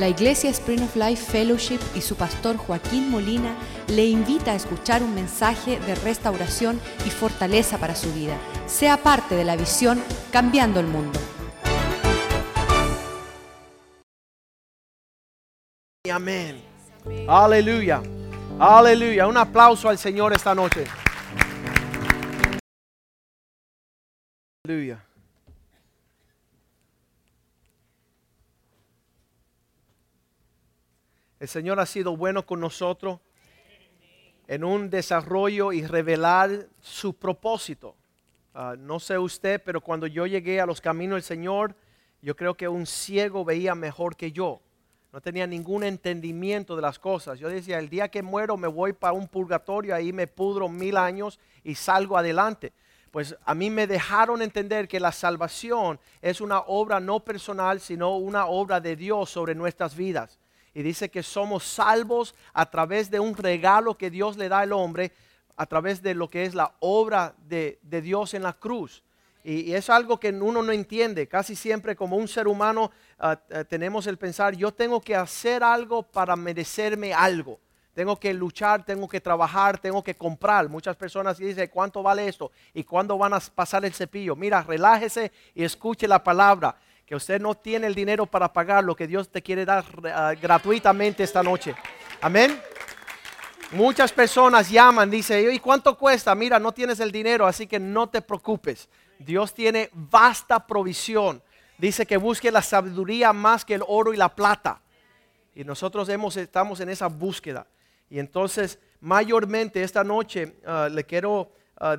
La Iglesia Spring of Life Fellowship y su pastor Joaquín Molina le invita a escuchar un mensaje de restauración y fortaleza para su vida. Sea parte de la visión Cambiando el Mundo. Amén. Aleluya. Aleluya. Un aplauso al Señor esta noche. Aleluya. El Señor ha sido bueno con nosotros en un desarrollo y revelar su propósito. Ah, no sé usted, pero cuando yo llegué a los caminos del Señor, yo creo que un ciego veía mejor que yo. No tenía ningún entendimiento de las cosas. Yo decía, el día que muero me voy para un purgatorio, ahí me pudro mil años y salgo adelante. Pues a mí me dejaron entender que la salvación es una obra no personal, sino una obra de Dios sobre nuestras vidas y dice que somos salvos a través de un regalo que Dios le da al hombre, a través de lo que es la obra de, Dios en la cruz. Y, es algo que uno no entiende. Casi siempre como un ser humano ah, ah, tenemos el pensar, yo tengo que hacer algo para merecerme algo. Tengo que luchar, tengo que trabajar, tengo que comprar. Muchas personas dicen, ¿cuánto vale esto? ¿Y cuándo van a pasar el cepillo? Mira, relájese y escuche la palabra que usted no tiene el dinero para pagar lo que Dios te quiere dar ah, gratuitamente esta noche. Amén. Muchas personas llaman, dicen, ¿y cuánto cuesta? Mira, no tienes el dinero, así que no te preocupes. Dios tiene vasta provisión. Dice que busque la sabiduría más que el oro y la plata. Y nosotros hemos, estamos en esa búsqueda. Y entonces, mayormente esta noche ah, le quiero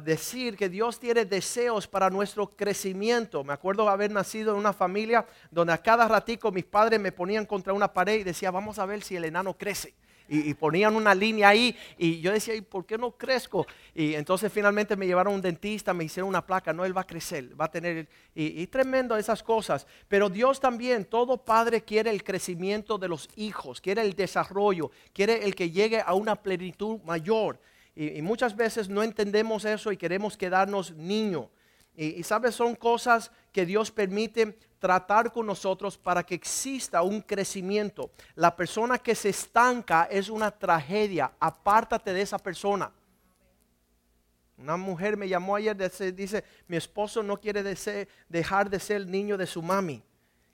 decir que Dios tiene deseos para nuestro crecimiento. Me acuerdo haber nacido en una familia donde a cada ratico mis padres me ponían contra una pared y decía, vamos a ver si el enano crece. Y, ponían una línea ahí y yo decía, ¿y por qué no crezco? Y entonces finalmente me llevaron a un dentista, me hicieron una placa, no, él va a crecer, va a tener, y, y tremendo esas cosas. Pero Dios también, todo padre quiere el crecimiento de los hijos, quiere el desarrollo, quiere el que llegue a una plenitud mayor. Y, muchas veces no entendemos eso y queremos quedarnos niños. Y, sabes, son cosas que Dios permite tratar con nosotros para que exista un crecimiento. La persona que se estanca es una tragedia. Apártate de esa persona. Una mujer me llamó ayer, dice, mi esposo no quiere dejar de ser el niño de su mami.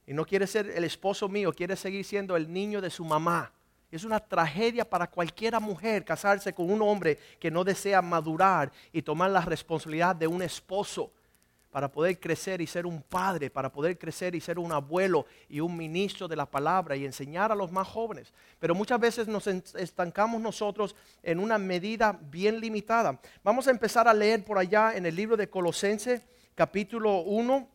Y no quiere ser el esposo mío, quiere seguir siendo el niño de su mamá. Es una tragedia para cualquiera mujer casarse con un hombre que no desea madurar y tomar la responsabilidad de un esposo para poder crecer y ser un padre, para poder crecer y ser un abuelo y un ministro de la palabra y enseñar a los más jóvenes. Pero muchas veces nos estancamos nosotros en una medida bien limitada. Vamos a empezar a leer por allá en el libro de Colosenses capítulo 1,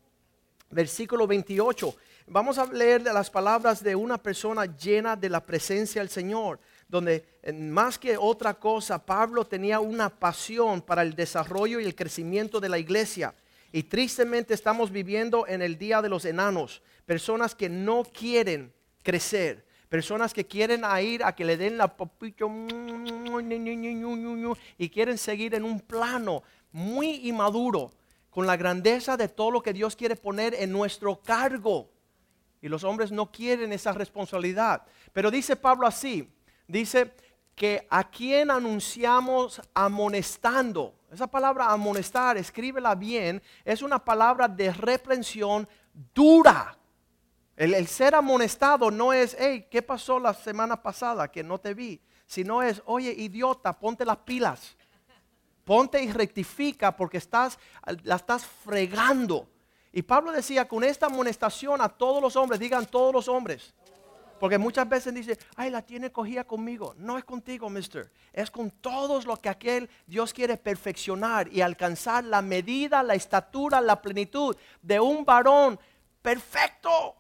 versículo 28 vamos a leer las palabras de una persona llena de la presencia del Señor, donde más que otra cosa, Pablo tenía una pasión para el desarrollo y el crecimiento de la iglesia. Y tristemente estamos viviendo en el día de los enanos, personas que no quieren crecer, personas que quieren ir a que le den la popito y quieren seguir en un plano muy inmaduro con la grandeza de todo lo que Dios quiere poner en nuestro cargo. Y los hombres no quieren esa responsabilidad. Pero dice Pablo así, dice que a quien anunciamos amonestando. Esa palabra amonestar, escríbela bien, es una palabra de reprensión dura. El, ser amonestado no es, hey, ¿qué pasó la semana pasada que no te vi? Sino es, oye, idiota, ponte las pilas. Ponte y rectifica porque estás, la estás fregando. Y Pablo decía, con esta amonestación a todos los hombres, digan todos los hombres. Porque muchas veces dice, ay, la tiene cogida conmigo. No es contigo, mister. Es con todos los que aquel Dios quiere perfeccionar y alcanzar la medida, la estatura, la plenitud de un varón perfecto.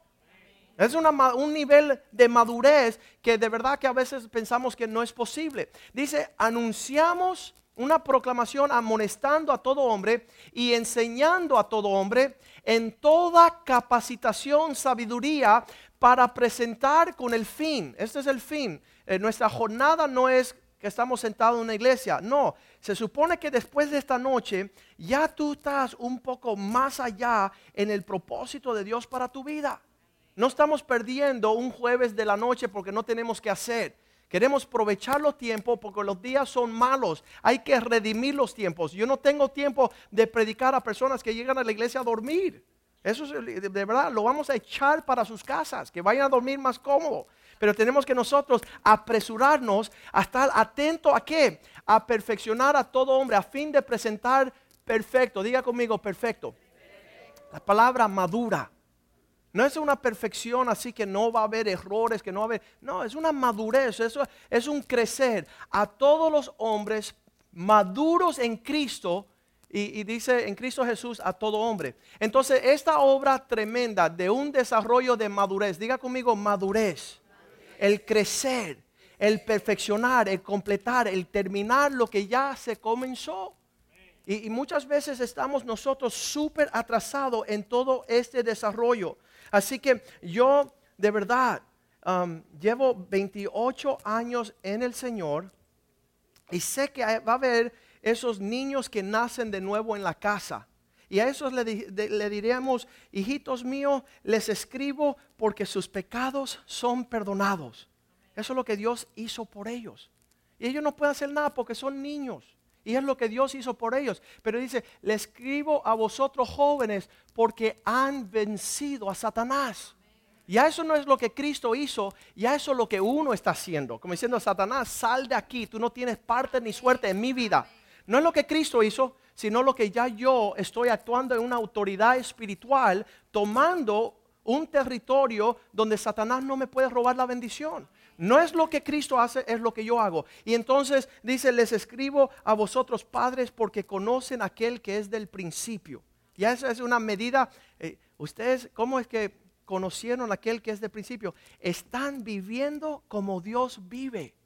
Es un nivel de madurez que de verdad que a veces pensamos que no es posible. Dice, anunciamos una proclamación amonestando a todo hombre y enseñando a todo hombre en toda capacitación, sabiduría, para presentar con el fin. Este es el fin. Eh, nuestra jornada no es que estamos sentados en una iglesia. No, se supone que después de esta noche ya tú estás un poco más allá en el propósito de Dios para tu vida. No estamos perdiendo un jueves de la noche porque no tenemos que hacer. Queremos aprovechar los tiempos porque los días son malos. Hay que redimir los tiempos. Yo no tengo tiempo de predicar a personas que llegan a la iglesia a dormir. Eso es de verdad, lo vamos a echar para sus casas, que vayan a dormir más cómodo. Pero tenemos que nosotros apresurarnos a estar atento a qué? A perfeccionar a todo hombre a fin de presentar perfecto. Diga conmigo, perfecto. La palabra madura. No es una perfección así que no va a haber errores, que no va a haber... No, es una madurez, eso es un crecer a todos los hombres maduros en Cristo y, dice en Cristo Jesús a todo hombre. Entonces, esta obra tremenda de un desarrollo de madurez, diga conmigo madurez, el crecer, el perfeccionar, el completar, el terminar lo que ya se comenzó. Y, y muchas veces estamos nosotros súper atrasados en todo este desarrollo. Así que yo de verdad um, llevo 28 años en el Señor y sé que va a haber esos niños que nacen de nuevo en la casa. Y a esos le, le diríamos, hijitos míos, les escribo porque sus pecados son perdonados. Eso es lo que Dios hizo por ellos. Y ellos no pueden hacer nada porque son niños. Y es lo que Dios hizo por ellos. Pero dice, le escribo a vosotros jóvenes porque han vencido a Satanás. Ya eso no es lo que Cristo hizo, ya eso es lo que uno está haciendo. Como diciendo, Satanás, sal de aquí, tú no tienes parte ni suerte en mi vida. No es lo que Cristo hizo, sino lo que ya yo estoy actuando en una autoridad espiritual, tomando un territorio donde Satanás no me puede robar la bendición. No es lo que Cristo hace, es lo que yo hago. Y entonces dice, les escribo a vosotros padres porque conocen aquel que es del principio. Ya esa es una medida. Eh, ustedes, ¿cómo es que conocieron aquel que es del principio? Están viviendo como Dios vive.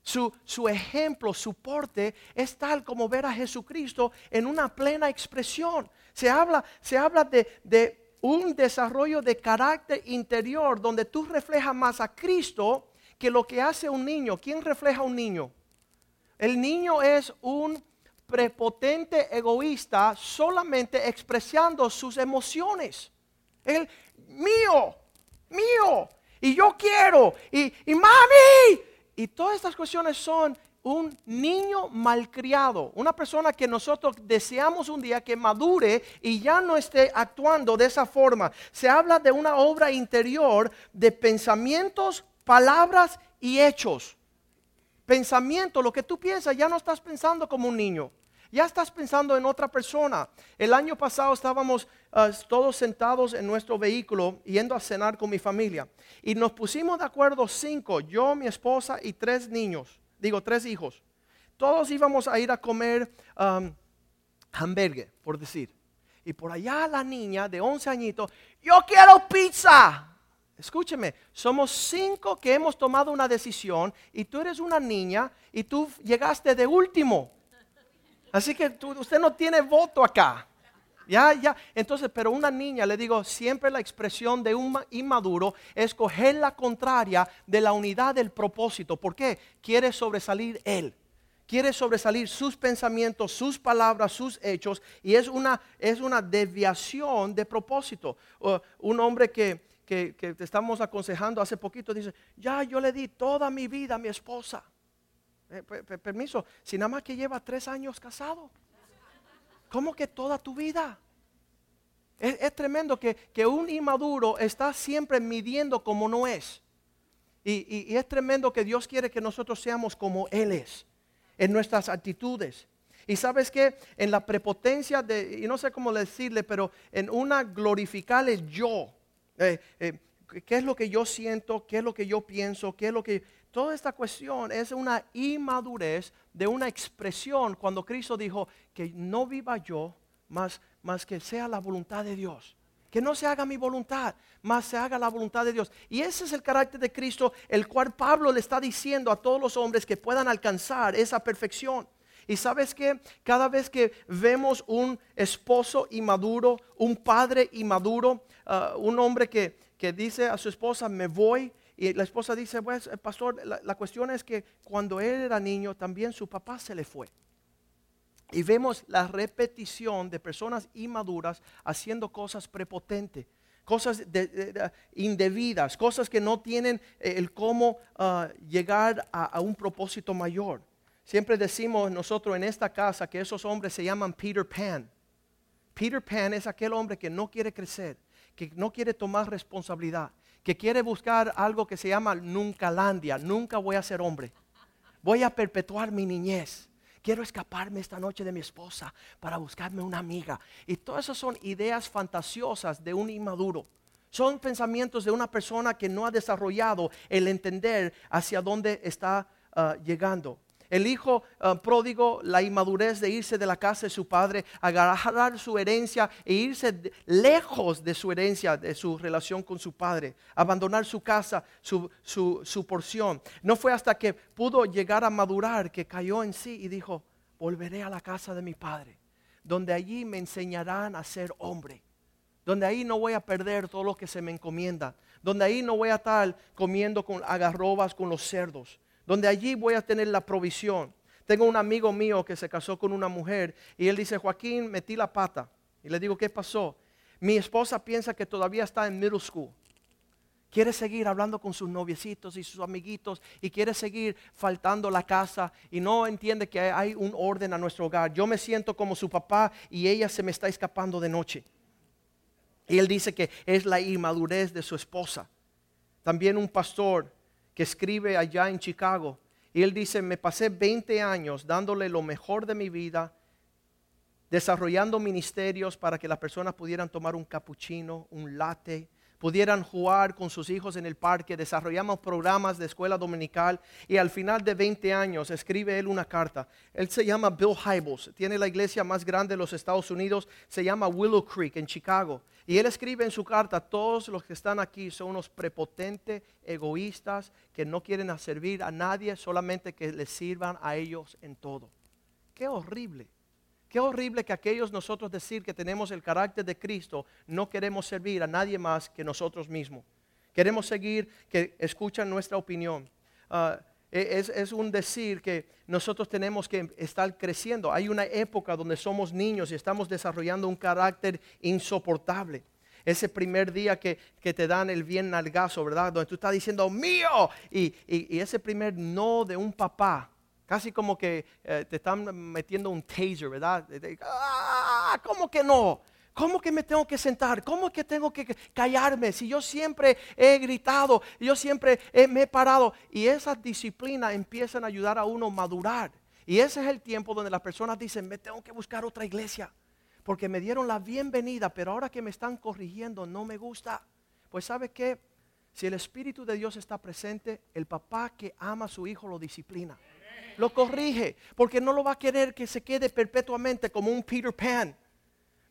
Su, su, ejemplo, su porte es tal como ver a Jesucristo en una plena expresión. Se habla, se habla de, de un desarrollo de carácter interior donde tú reflejas más a Cristo que lo que hace un niño. ¿Quién refleja a un niño? El niño es un prepotente egoísta solamente expresando sus emociones. El mío, mío, y yo quiero, y, y mami. Y todas estas cuestiones son un niño malcriado, una persona que nosotros deseamos un día que madure y ya no esté actuando de esa forma. Se habla de una obra interior de pensamientos, palabras y hechos. Pensamiento, lo que tú piensas, ya no estás pensando como un niño. Ya estás pensando en otra persona. El año pasado estábamos ah, todos sentados en nuestro vehículo yendo a cenar con mi familia. Y nos pusimos de acuerdo cinco, yo, mi esposa y tres niños digo, tres hijos. Todos íbamos a ir a comer um, hamburgues, por decir. Y por allá la niña de 11 añitos, yo quiero pizza. Escúcheme, somos cinco que hemos tomado una decisión y tú eres una niña y tú llegaste de último. Así que usted no tiene voto acá. Ya, ya. Entonces, pero una niña, le digo, siempre la expresión de un inmaduro es coger la contraria de la unidad del propósito. ¿Por qué? Quiere sobresalir él. Quiere sobresalir sus pensamientos, sus palabras, sus hechos. Y es una, es una desviación de propósito. un hombre que, que, que te estamos aconsejando hace poquito dice, ya yo le di toda mi vida a mi esposa. Eh, permiso, si nada más que lleva tres años casado. ¿Cómo que toda tu vida? Es, tremendo que, un inmaduro está siempre midiendo como no es. Y, y, es tremendo que Dios quiere que nosotros seamos como Él es, en nuestras actitudes. Y sabes que en la prepotencia de, y no sé cómo decirle, pero en una glorificar el yo, eh, eh, qué es lo que yo siento, qué es lo que yo pienso, qué es lo que Toda esta cuestión es una inmadurez de una expresión cuando Cristo dijo que no viva yo, más, más que sea la voluntad de Dios. Que no se haga mi voluntad, más se haga la voluntad de Dios. Y ese es el carácter de Cristo, el cual Pablo le está diciendo a todos los hombres que puedan alcanzar esa perfección. Y sabes que cada vez que vemos un esposo inmaduro, un padre inmaduro, uh, un hombre que, que dice a su esposa, me voy, y la esposa dice, pues, eh, pastor, la, cuestión es que cuando él era niño, también su papá se le fue. Y vemos la repetición de personas inmaduras haciendo cosas prepotentes. cosas de- de- de- indebidas, cosas que no tienen eh, el cómo ah, llegar a, un propósito mayor. Siempre decimos nosotros en esta casa que esos hombres se llaman Peter Pan. Peter Pan es aquel hombre que no quiere crecer, que no quiere tomar responsabilidad, que quiere buscar algo que se llama nuncalandia. Nunca voy a ser hombre. Voy a perpetuar mi niñez. Quiero escaparme esta noche de mi esposa para buscarme una amiga. Y todas esas son ideas fantasiosas de un inmaduro. Son pensamientos de una persona que no ha desarrollado el entender hacia dónde está ah, llegando. El hijo ah, pródigo, la inmadurez de irse de la casa de su padre, agarrar su herencia e irse lejos de su herencia, de su relación con su padre, abandonar su casa, su, su- su porción. No fue hasta que pudo llegar a madurar que cayó en sí y dijo, volveré a la casa de mi padre, donde allí me enseñarán a ser hombre donde ahí no voy a perder todo lo que se me encomienda, donde ahí no voy a estar comiendo con agarrobas con los cerdos, donde allí voy a tener la provisión. Tengo un amigo mío que se casó con una mujer y él dice, Joaquín, metí la pata. Y le digo, ¿qué pasó? Mi esposa piensa que todavía está en middle school. Quiere seguir hablando con sus noviecitos y sus amiguitos y quiere seguir faltando la casa y no entiende que hay un orden a nuestro hogar. Yo me siento como su papá y ella se me está escapando de noche. Y él dice que es la inmadurez de su esposa. También un pastor que escribe allá en Chicago. Y él dice, me pasé 20 años dándole lo mejor de mi vida, desarrollando ministerios para que las personas pudieran tomar un cappuccino, un latte, pudieran jugar con sus hijos en el parque, desarrollamos programas de escuela dominical y al final de 20 años escribe él una carta. Él se llama Bill Hybels, tiene la iglesia más grande de los Estados Unidos, se llama Willow Creek en Chicago. Y él escribe en su carta, todos los que están aquí son unos prepotentes, egoístas, que no quieren servir a nadie, solamente que les sirvan a ellos en todo. Qué horrible. Qué horrible que aquellos nosotros decir que tenemos el carácter de Cristo, no queremos servir a nadie más que nosotros mismos. Queremos seguir que escuchan nuestra opinión. Ah, e- es, es un decir que nosotros tenemos que estar creciendo. Hay una época donde somos niños y estamos desarrollando un carácter insoportable. Ese primer día que, que te dan el bien nalgazo, ¿verdad? Donde tú estás diciendo mío. Y, y- y ese primer no de un papá, casi como que eh, te están metiendo un taser, ¿verdad? ¡Ah! ¿Cómo que no? ¿Cómo que me tengo que sentar? ¿Cómo que tengo que callarme? Si yo siempre he gritado, yo siempre he- me he parado. Y esas disciplinas empiezan a ayudar a uno a madurar. Y ese es el tiempo donde las personas dicen, me tengo que buscar otra iglesia. Porque me dieron la bienvenida, pero ahora que me están corrigiendo no me gusta. Pues ¿sabe qué? Si el Espíritu de Dios está presente, el papá que ama a su hijo lo disciplina. Lo corrige, porque no lo va a querer que se quede perpetuamente como un Peter Pan.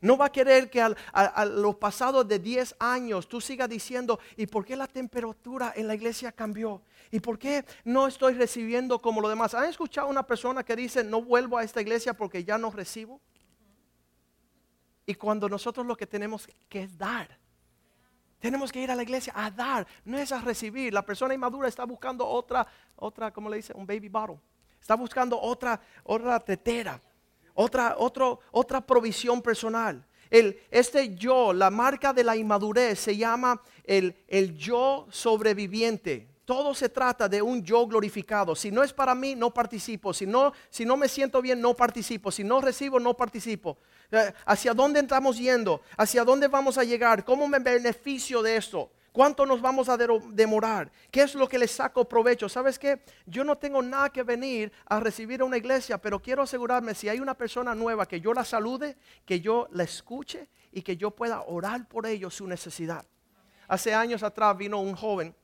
No va a querer que a los pasados de 10 años tú sigas diciendo, ¿y por qué la temperatura en la iglesia cambió? ¿Y por qué no estoy recibiendo como lo demás? ¿Han escuchado una persona que dice, no vuelvo a esta iglesia porque ya no recibo? Y cuando nosotros lo que tenemos que es dar. Tenemos que ir a la iglesia a dar, no es a recibir. La persona inmadura está buscando otra, otra, ¿cómo le dice? Un baby bottle. Está buscando otra, otra tetera, otra, otro, otra provisión personal. El, este yo, la marca de la inmadurez, se llama el, el yo sobreviviente. Todo se trata de un yo glorificado. Si no es para mí, no participo. Si no, si no me siento bien, no participo. Si no recibo, no participo. Eh, ¿Hacia dónde estamos yendo? ¿Hacia dónde vamos a llegar? ¿Cómo me beneficio de esto? ¿Cuánto nos vamos a demorar? ¿Qué es lo que le saco provecho? ¿Sabes qué? Yo no tengo nada que venir a recibir a una iglesia, pero quiero asegurarme si hay una persona nueva que yo la salude, que yo la escuche y que yo pueda orar por ellos su necesidad. Hace años atrás vino un joven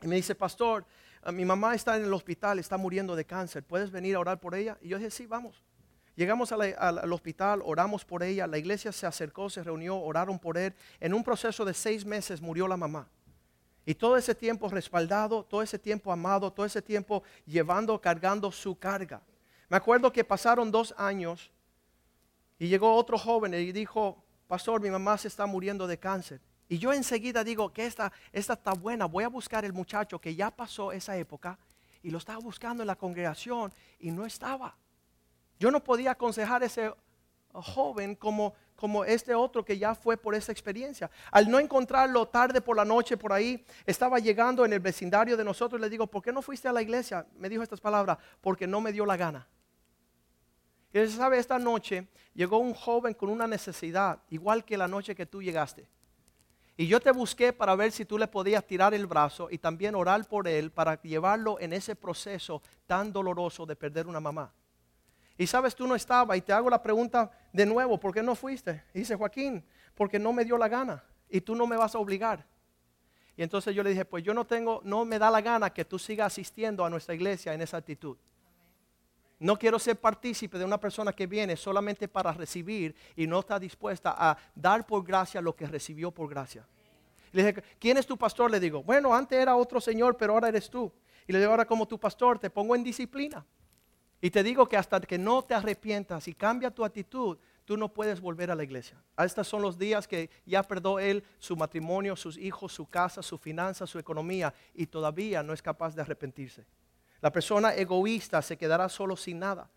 y me dice, pastor, eh, mi mamá está en el hospital, está muriendo de cáncer, ¿puedes venir a orar por ella? Y yo dije, sí, vamos. Llegamos al, al hospital, oramos por ella, la iglesia se acercó, se reunió, oraron por él. En un proceso de seis meses murió la mamá. Y todo ese tiempo respaldado, todo ese tiempo amado, todo ese tiempo llevando, cargando su carga. Me acuerdo que pasaron dos años y llegó otro joven y dijo, pastor, mi mamá se está muriendo de cáncer. Y yo enseguida digo que esta, esta está buena, voy a buscar el muchacho que ya pasó esa época y lo estaba buscando en la congregación y no estaba. Yo no podía aconsejar a ese joven como, como este otro que ya fue por esa experiencia. Al no encontrarlo tarde por la noche por ahí, estaba llegando en el vecindario de nosotros, le digo, ¿por qué no fuiste a la iglesia? Me dijo estas palabras, porque no me dio la gana. Y él sabe, esta noche llegó un joven con una necesidad, igual que la noche que tú llegaste. Y yo te busqué para ver si tú le podías tirar el brazo y también orar por él para llevarlo en ese proceso tan doloroso de perder una mamá. Y sabes, tú no estabas y te hago la pregunta de nuevo, ¿por qué no fuiste? Y dice Joaquín, porque no me dio la gana y tú no me vas a obligar. Y entonces yo le dije, pues yo no tengo, no me da la gana que tú sigas asistiendo a nuestra iglesia en esa actitud. No quiero ser partícipe de una persona que viene solamente para recibir y no está dispuesta a dar por gracia lo que recibió por gracia. le dije, ¿quién es tu pastor? Le digo, bueno, antes era otro señor, pero ahora eres tú. Y le digo, ahora como tu pastor te pongo en disciplina. Y te digo que hasta que no te arrepientas y cambia tu actitud, tú no puedes volver a la iglesia. Estos son los días que ya perdió él su matrimonio, sus hijos, su casa, su finanza, su economía y todavía no es capaz de arrepentirse. La persona egoísta se quedará solo sin nada.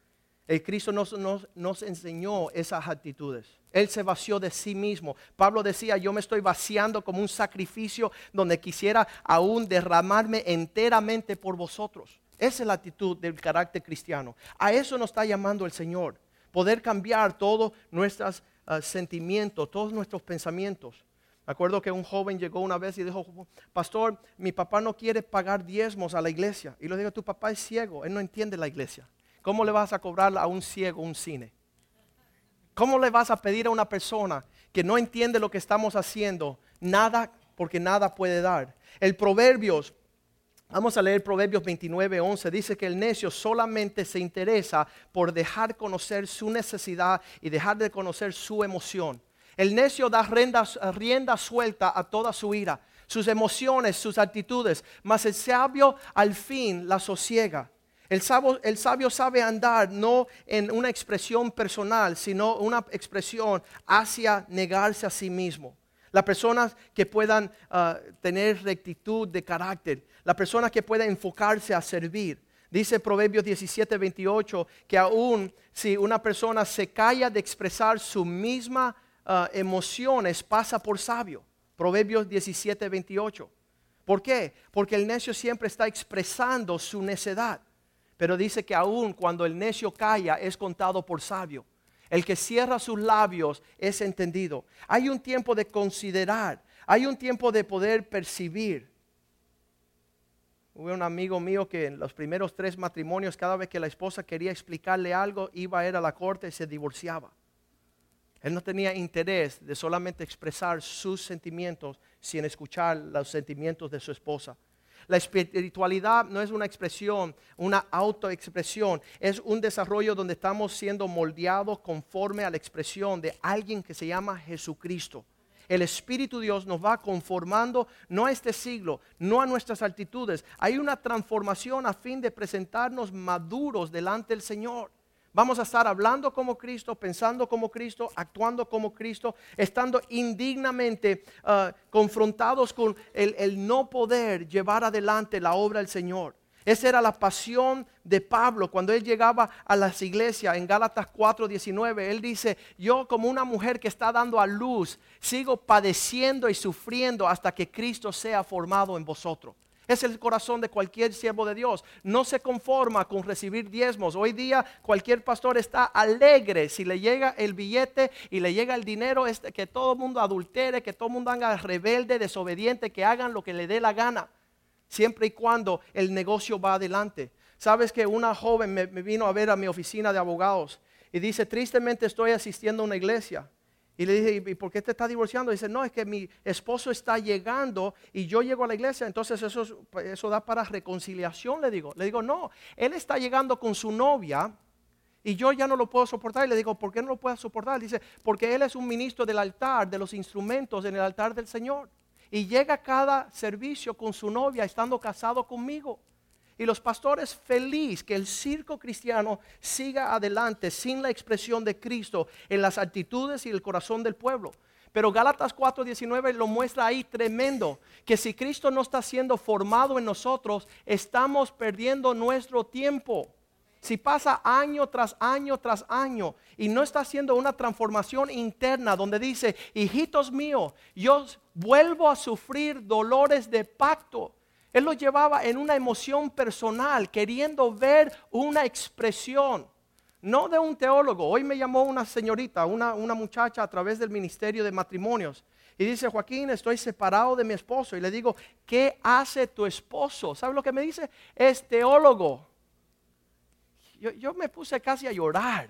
El Cristo nos, nos, enseñó esas actitudes. Él se vació de sí mismo. Pablo decía, yo me estoy vaciando como un sacrificio donde quisiera aún derramarme enteramente por vosotros. Esa es la actitud del carácter cristiano. A eso nos está llamando el Señor. Poder cambiar todos nuestros ah, sentimientos, todos nuestros pensamientos. Me acuerdo que un joven llegó una vez y dijo, pastor, mi papá no quiere pagar diezmos a la iglesia. Y le digo, tu papá es ciego, él no entiende la iglesia. ¿Cómo le vas a cobrar a un ciego un cine? ¿Cómo le vas a pedir a una persona que no entiende lo que estamos haciendo nada porque nada puede dar? El Proverbios, vamos a leer Proverbios 29, 11, dice que el necio solamente se interesa por dejar conocer su necesidad y dejar de conocer su emoción. El necio da rienda, suelta a toda su ira, sus emociones, sus actitudes, mas el sabio al fin la sosiega. El sabio, el sabio, sabe andar no en una expresión personal, sino una expresión hacia negarse a sí mismo. Las personas que puedan ah, tener rectitud de carácter, las personas que puedan enfocarse a servir. Dice Proverbios 17, 28 que aún si una persona se calla de expresar su misma Ah, emociones pasa por sabio. Proverbios 17, 28. ¿Por qué? Porque el necio siempre está expresando su necedad. Pero dice que aún cuando el necio calla es contado por sabio. El que cierra sus labios es entendido. Hay un tiempo de considerar. Hay un tiempo de poder percibir. Hubo un amigo mío que en los primeros tres matrimonios, cada vez que la esposa quería explicarle algo, iba a ir a la corte y se divorciaba. Él no tenía interés de solamente expresar sus sentimientos sin escuchar los sentimientos de su esposa. La espiritualidad no es una expresión, una autoexpresión, es un desarrollo donde estamos siendo moldeados conforme a la expresión de alguien que se llama Jesucristo. El Espíritu Dios nos va conformando no a este siglo, no a nuestras altitudes. Hay una transformación a fin de presentarnos maduros delante del Señor. Vamos a estar hablando como Cristo, pensando como Cristo, actuando como Cristo, estando indignamente ah, confrontados con el, el no poder llevar adelante la obra del Señor. Esa era la pasión de Pablo cuando él llegaba a las iglesias en Gálatas 4:19. Él dice, yo como una mujer que está dando a luz, sigo padeciendo y sufriendo hasta que Cristo sea formado en vosotros. Es el corazón de cualquier siervo de Dios. No se conforma con recibir diezmos. Hoy día cualquier pastor está alegre si le llega el billete y le llega el dinero, que todo el mundo adultere, que todo el mundo haga rebelde, desobediente, que hagan lo que le dé la gana, siempre y cuando el negocio va adelante. Sabes que una joven me vino a ver a mi oficina de abogados y dice, tristemente estoy asistiendo a una iglesia y le dije, ¿y por qué te está divorciando? dice, no, es que mi esposo está llegando y yo llego a la iglesia, entonces eso, eso da para reconciliación, le digo. Le digo, no, él está llegando con su novia y yo ya no lo puedo soportar. Y le digo, ¿por qué no lo puedo soportar? Dice, porque él es un ministro del altar, de los instrumentos en el altar del Señor. Y llega cada servicio con su novia estando casado conmigo. Y los pastores feliz que el circo cristiano siga adelante sin la expresión de Cristo en las actitudes y el corazón del pueblo. Pero Gálatas 4:19 lo muestra ahí tremendo, que si Cristo no está siendo formado en nosotros, estamos perdiendo nuestro tiempo. si pasa año tras año tras año y no está haciendo una transformación interna donde dice, hijitos míos, yo vuelvo a sufrir dolores de pacto. Él lo llevaba en una emoción personal, queriendo ver una expresión, no de un teólogo. Hoy me llamó una señorita, una, una muchacha a través del Ministerio de Matrimonios. Y dice, Joaquín, estoy separado de mi esposo. Y le digo, ¿qué hace tu esposo? ¿Sabe lo que me dice? Es teólogo yo, me puse casi a llorar.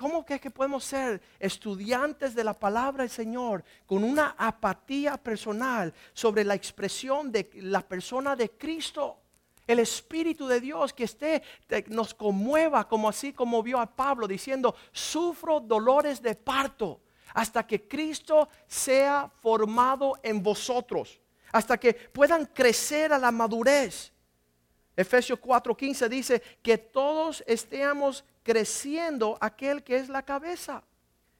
¿Cómo que, que podemos ser estudiantes de la palabra del Señor con una apatía personal sobre la expresión de la persona de Cristo? El Espíritu de Dios que esté, nos conmueva como así como vio a Pablo diciendo, sufro dolores de parto hasta que Cristo sea formado en vosotros, hasta que puedan crecer a la madurez. Efesios 4:15 dice que todos estemos creciendo aquel que es la cabeza.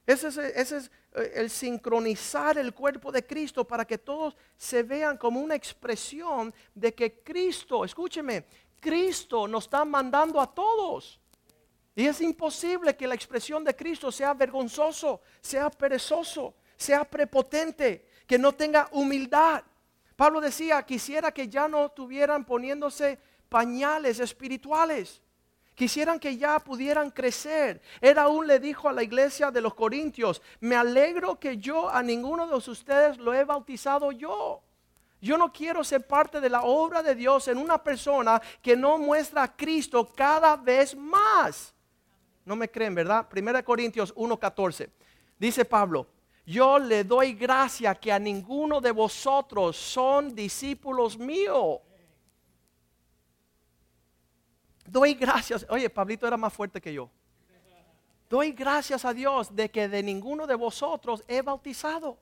Ese es, eh, el sincronizar el cuerpo de Cristo para que todos se vean como una expresión de que Cristo, escúcheme, Cristo nos está mandando a todos. Y es imposible que la expresión de Cristo sea vergonzoso, sea perezoso, sea prepotente, que no tenga humildad. Pablo decía, quisiera que ya no estuvieran poniéndose pañales espirituales. Quisieran que ya pudieran crecer. Él aún le dijo a la iglesia de los Corintios, me alegro que yo a ninguno de ustedes lo he bautizado yo. Yo no quiero ser parte de la obra de Dios en una persona que no muestra a Cristo cada vez más. No me creen, ¿verdad? 1 Corintios 1:14. Dice Pablo, yo le doy gracia que a ninguno de vosotros son discípulos míos Doy gracias. Oye, Pablito era más fuerte que yo. Doy gracias a Dios de que de ninguno de vosotros he bautizado.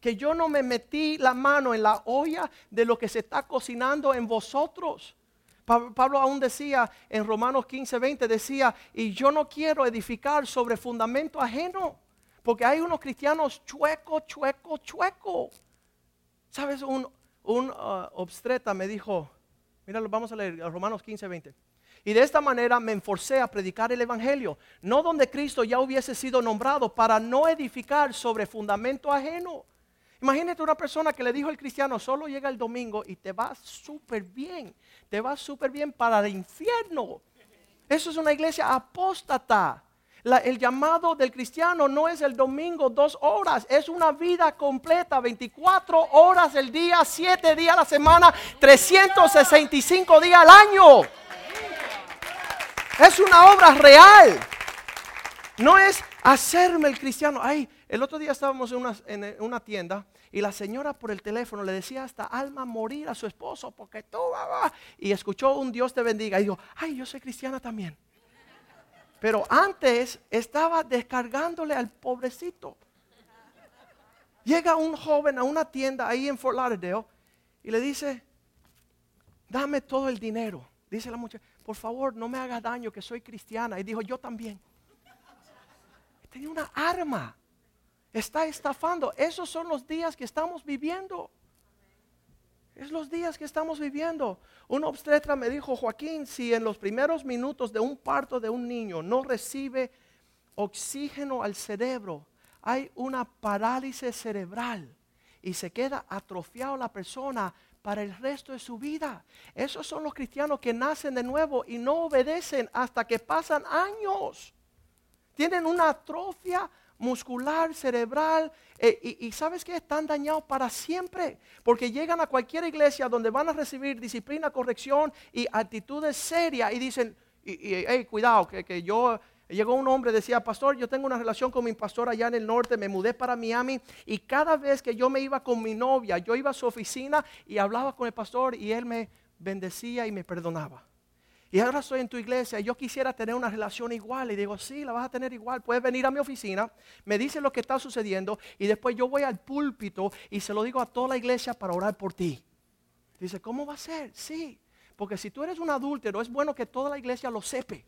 Que yo no me metí la mano en la olla de lo que se está cocinando en vosotros. Pablo aún decía en Romanos 15, 20, decía, y yo no quiero edificar sobre fundamento ajeno, porque hay unos cristianos chueco, chueco, chueco. ¿Sabes? Un, un uh, obstreta me dijo, mira, vamos a leer Romanos 15, 20. Y de esta manera me enforcé a predicar el Evangelio, no donde Cristo ya hubiese sido nombrado, para no edificar sobre fundamento ajeno. Imagínate una persona que le dijo al cristiano, solo llega el domingo y te va súper bien, te va súper bien para el infierno. Eso es una iglesia apóstata. el llamado del cristiano no es el domingo dos horas, es una vida completa, 24 horas el día, 7 días a la semana, 365 días al año. Es una obra real. No es hacerme el cristiano. Ay, el otro día estábamos en una, tienda y la señora por el teléfono le decía hasta alma morir a su esposo porque tú, va, y escuchó un Dios te bendiga y dijo, ay, yo soy cristiana también. Pero antes estaba descargándole al pobrecito. Llega un joven a una tienda ahí en Fort Lauderdale y le dice, dame todo el dinero. Dice la muchacha, por favor, no me haga daño que soy cristiana. Y dijo, yo también. Tenía una arma. Está estafando. Esos son los días que estamos viviendo. Es los días que estamos viviendo. Un obstetra me dijo, Joaquín, si en los primeros minutos de un parto de un niño no recibe oxígeno al cerebro, hay una parálisis cerebral y se queda atrofiado la persona para el resto de su vida. Esos son los cristianos que nacen de nuevo y no obedecen hasta que pasan años. Tienen una atrofia muscular, cerebral, eh, y, sabes que están dañados para siempre, porque llegan a cualquier iglesia donde van a recibir disciplina, corrección y actitudes serias y dicen, hey, cuidado, que yo Llegó un hombre, decía, pastor, yo tengo una relación con mi pastor allá en el norte, me mudé para Miami y cada vez que yo me iba con mi novia, yo iba a su oficina y hablaba con el pastor y él me bendecía y me perdonaba. Y ahora estoy en tu iglesia y yo quisiera tener una relación igual. Y digo, sí, la vas a tener igual. Puedes venir a mi oficina, me dice lo que está sucediendo y después yo voy al púlpito y se lo digo a toda la iglesia para orar por ti. Dice, ¿cómo va a ser? Sí, porque si tú eres un adúltero, es bueno que toda la iglesia lo sepe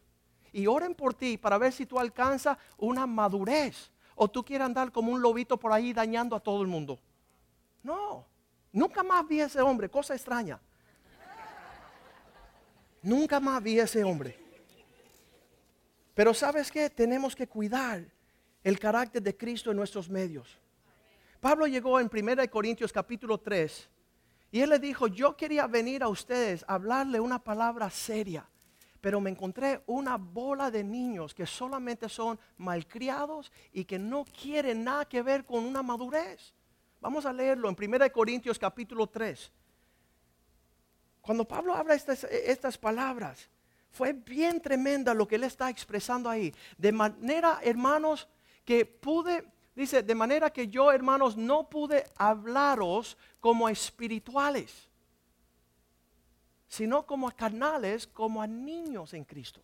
y oren por ti para ver si tú alcanzas una madurez o tú quieres andar como un lobito por ahí dañando a todo el mundo. No, nunca más vi a ese hombre, cosa extraña. Nunca más vi a ese hombre. Pero sabes qué? Tenemos que cuidar el carácter de Cristo en nuestros medios. Pablo llegó en 1 Corintios capítulo 3 y él le dijo, yo quería venir a ustedes a hablarle una palabra seria, pero me encontré una bola de niños que solamente son malcriados y que no quieren nada que ver con una madurez. Vamos a leerlo en 1 Corintios capítulo 3. Cuando Pablo habla estas, estas palabras, fue bien tremenda lo que él está expresando ahí. De manera, hermanos, que pude, dice, de manera que yo, hermanos, no pude hablaros como espirituales, sino como a carnales, como a niños en Cristo.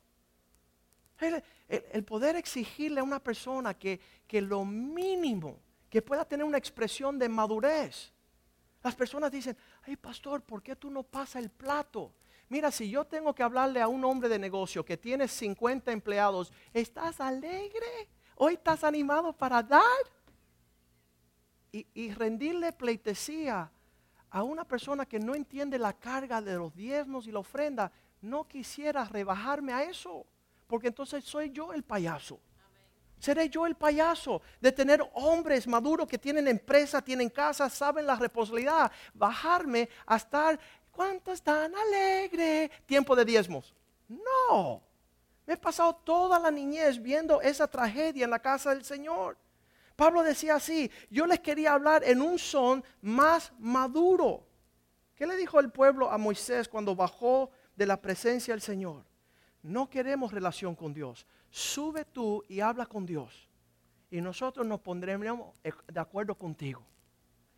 El, poder exigirle a una persona que, que lo mínimo, que pueda tener una expresión de madurez. Las personas dicen, ay pastor, ¿por qué tú no pasas el plato? Mira, si yo tengo que hablarle a un hombre de negocio que tiene 50 empleados, ¿estás alegre? ¿Hoy estás animado para dar? Y, rendirle pleitesía a una persona que no entiende la carga de los diezmos y la ofrenda, no quisiera rebajarme a eso, porque entonces soy yo el payaso. Seré yo el payaso de tener hombres maduros que tienen empresa, tienen casa, saben la responsabilidad, bajarme a estar ¿Cuántos están alegres? Tiempo de diezmos. No. Me he pasado toda la niñez viendo esa tragedia en la casa del Señor. Pablo decía así, yo les quería hablar en un son más maduro. ¿Qué le dijo el pueblo a Moisés cuando bajó de la presencia del Señor? No queremos relación con Dios. Sube tú y habla con Dios. Y nosotros nos pondremos de acuerdo contigo.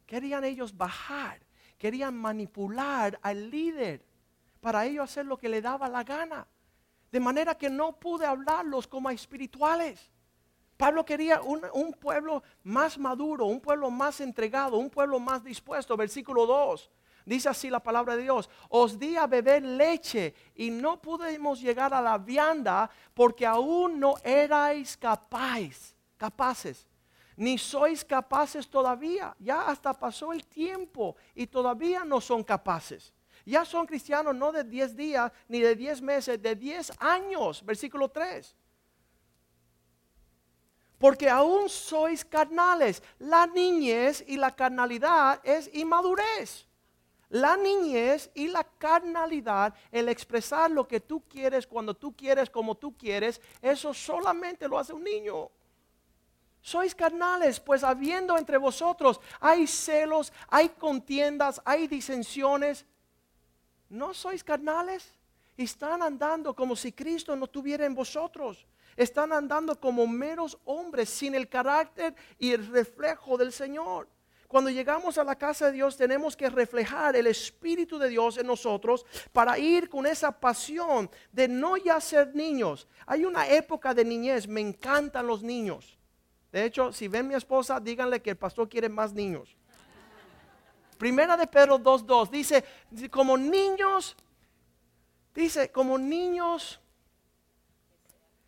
Querían ellos bajar querían manipular al líder para ellos hacer lo que le daba la gana. De manera que no pude hablarlos como espirituales. Pablo quería un, pueblo más maduro, un pueblo más entregado, un pueblo más dispuesto. Versículo 2. Dice así la palabra de Dios. Os di a beber leche y no pudimos llegar a la vianda porque aún no erais capaces, capaces ni sois capaces todavía. Ya hasta pasó el tiempo y todavía no son capaces. Ya son cristianos no de 10 días ni de 10 meses, de 10 años. Versículo 3. Porque aún sois carnales. La niñez y la carnalidad es inmadurez. La niñez y la carnalidad, el expresar lo que tú quieres cuando tú quieres, como tú quieres, eso solamente lo hace un niño. Sois carnales, pues habiendo entre vosotros hay celos, hay contiendas, hay disensiones. ¿No sois carnales? Están andando como si Cristo no tuviera en vosotros. Están andando como meros hombres sin el carácter y el reflejo del Señor. Cuando llegamos a la casa de Dios tenemos que reflejar el Espíritu de Dios en nosotros para ir con esa pasión de no ya ser niños. Hay una época de niñez, me encantan los niños. De hecho, si ven mi esposa, díganle que el pastor quiere más niños. Primera de Pedro 2.2 dice, como niños, dice, como niños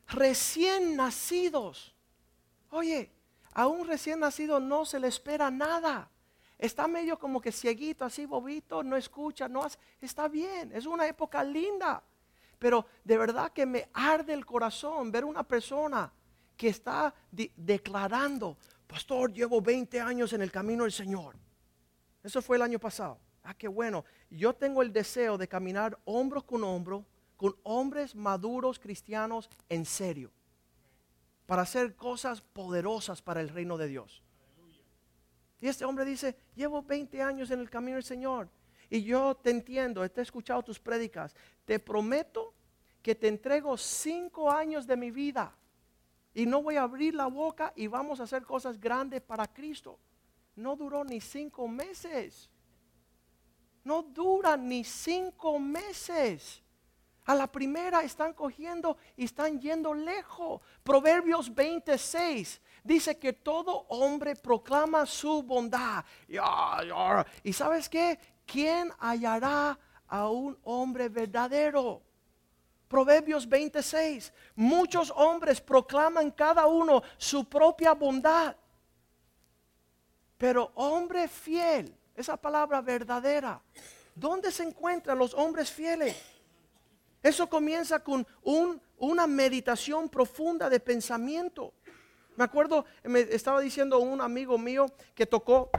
recién nacidos. Oye, a un recién nacido no se le espera nada. Está medio como que cieguito, así bobito, no escucha, no hace. Está bien, es una época linda. Pero de verdad que me arde el corazón ver una persona que está declarando, pastor, llevo 20 años en el camino del Señor. Eso fue el año pasado. Ah, qué bueno. Yo tengo el deseo de caminar hombro con hombro con hombres maduros cristianos en serio. Para hacer cosas poderosas para el reino de Dios. Y este hombre dice, llevo 20 años en el camino del Señor. Y yo te entiendo, he escuchado tus prédicas. Te prometo que te entrego cinco años de mi vida y no voy a abrir la boca y vamos a hacer cosas grandes para Cristo. No duró ni cinco meses. No dura ni cinco meses. A la primera están cogiendo y están yendo lejos. Proverbios 26 dice que todo hombre proclama su bondad. Y sabes qué? ¿Quién hallará a un hombre verdadero? Proverbios 26. Muchos hombres proclaman cada uno su propia bondad. Pero hombre fiel, esa palabra verdadera, ¿dónde se encuentran los hombres fieles? Eso comienza con un una meditación profunda de pensamiento. Me acuerdo, me estaba diciendo un amigo mío que tocó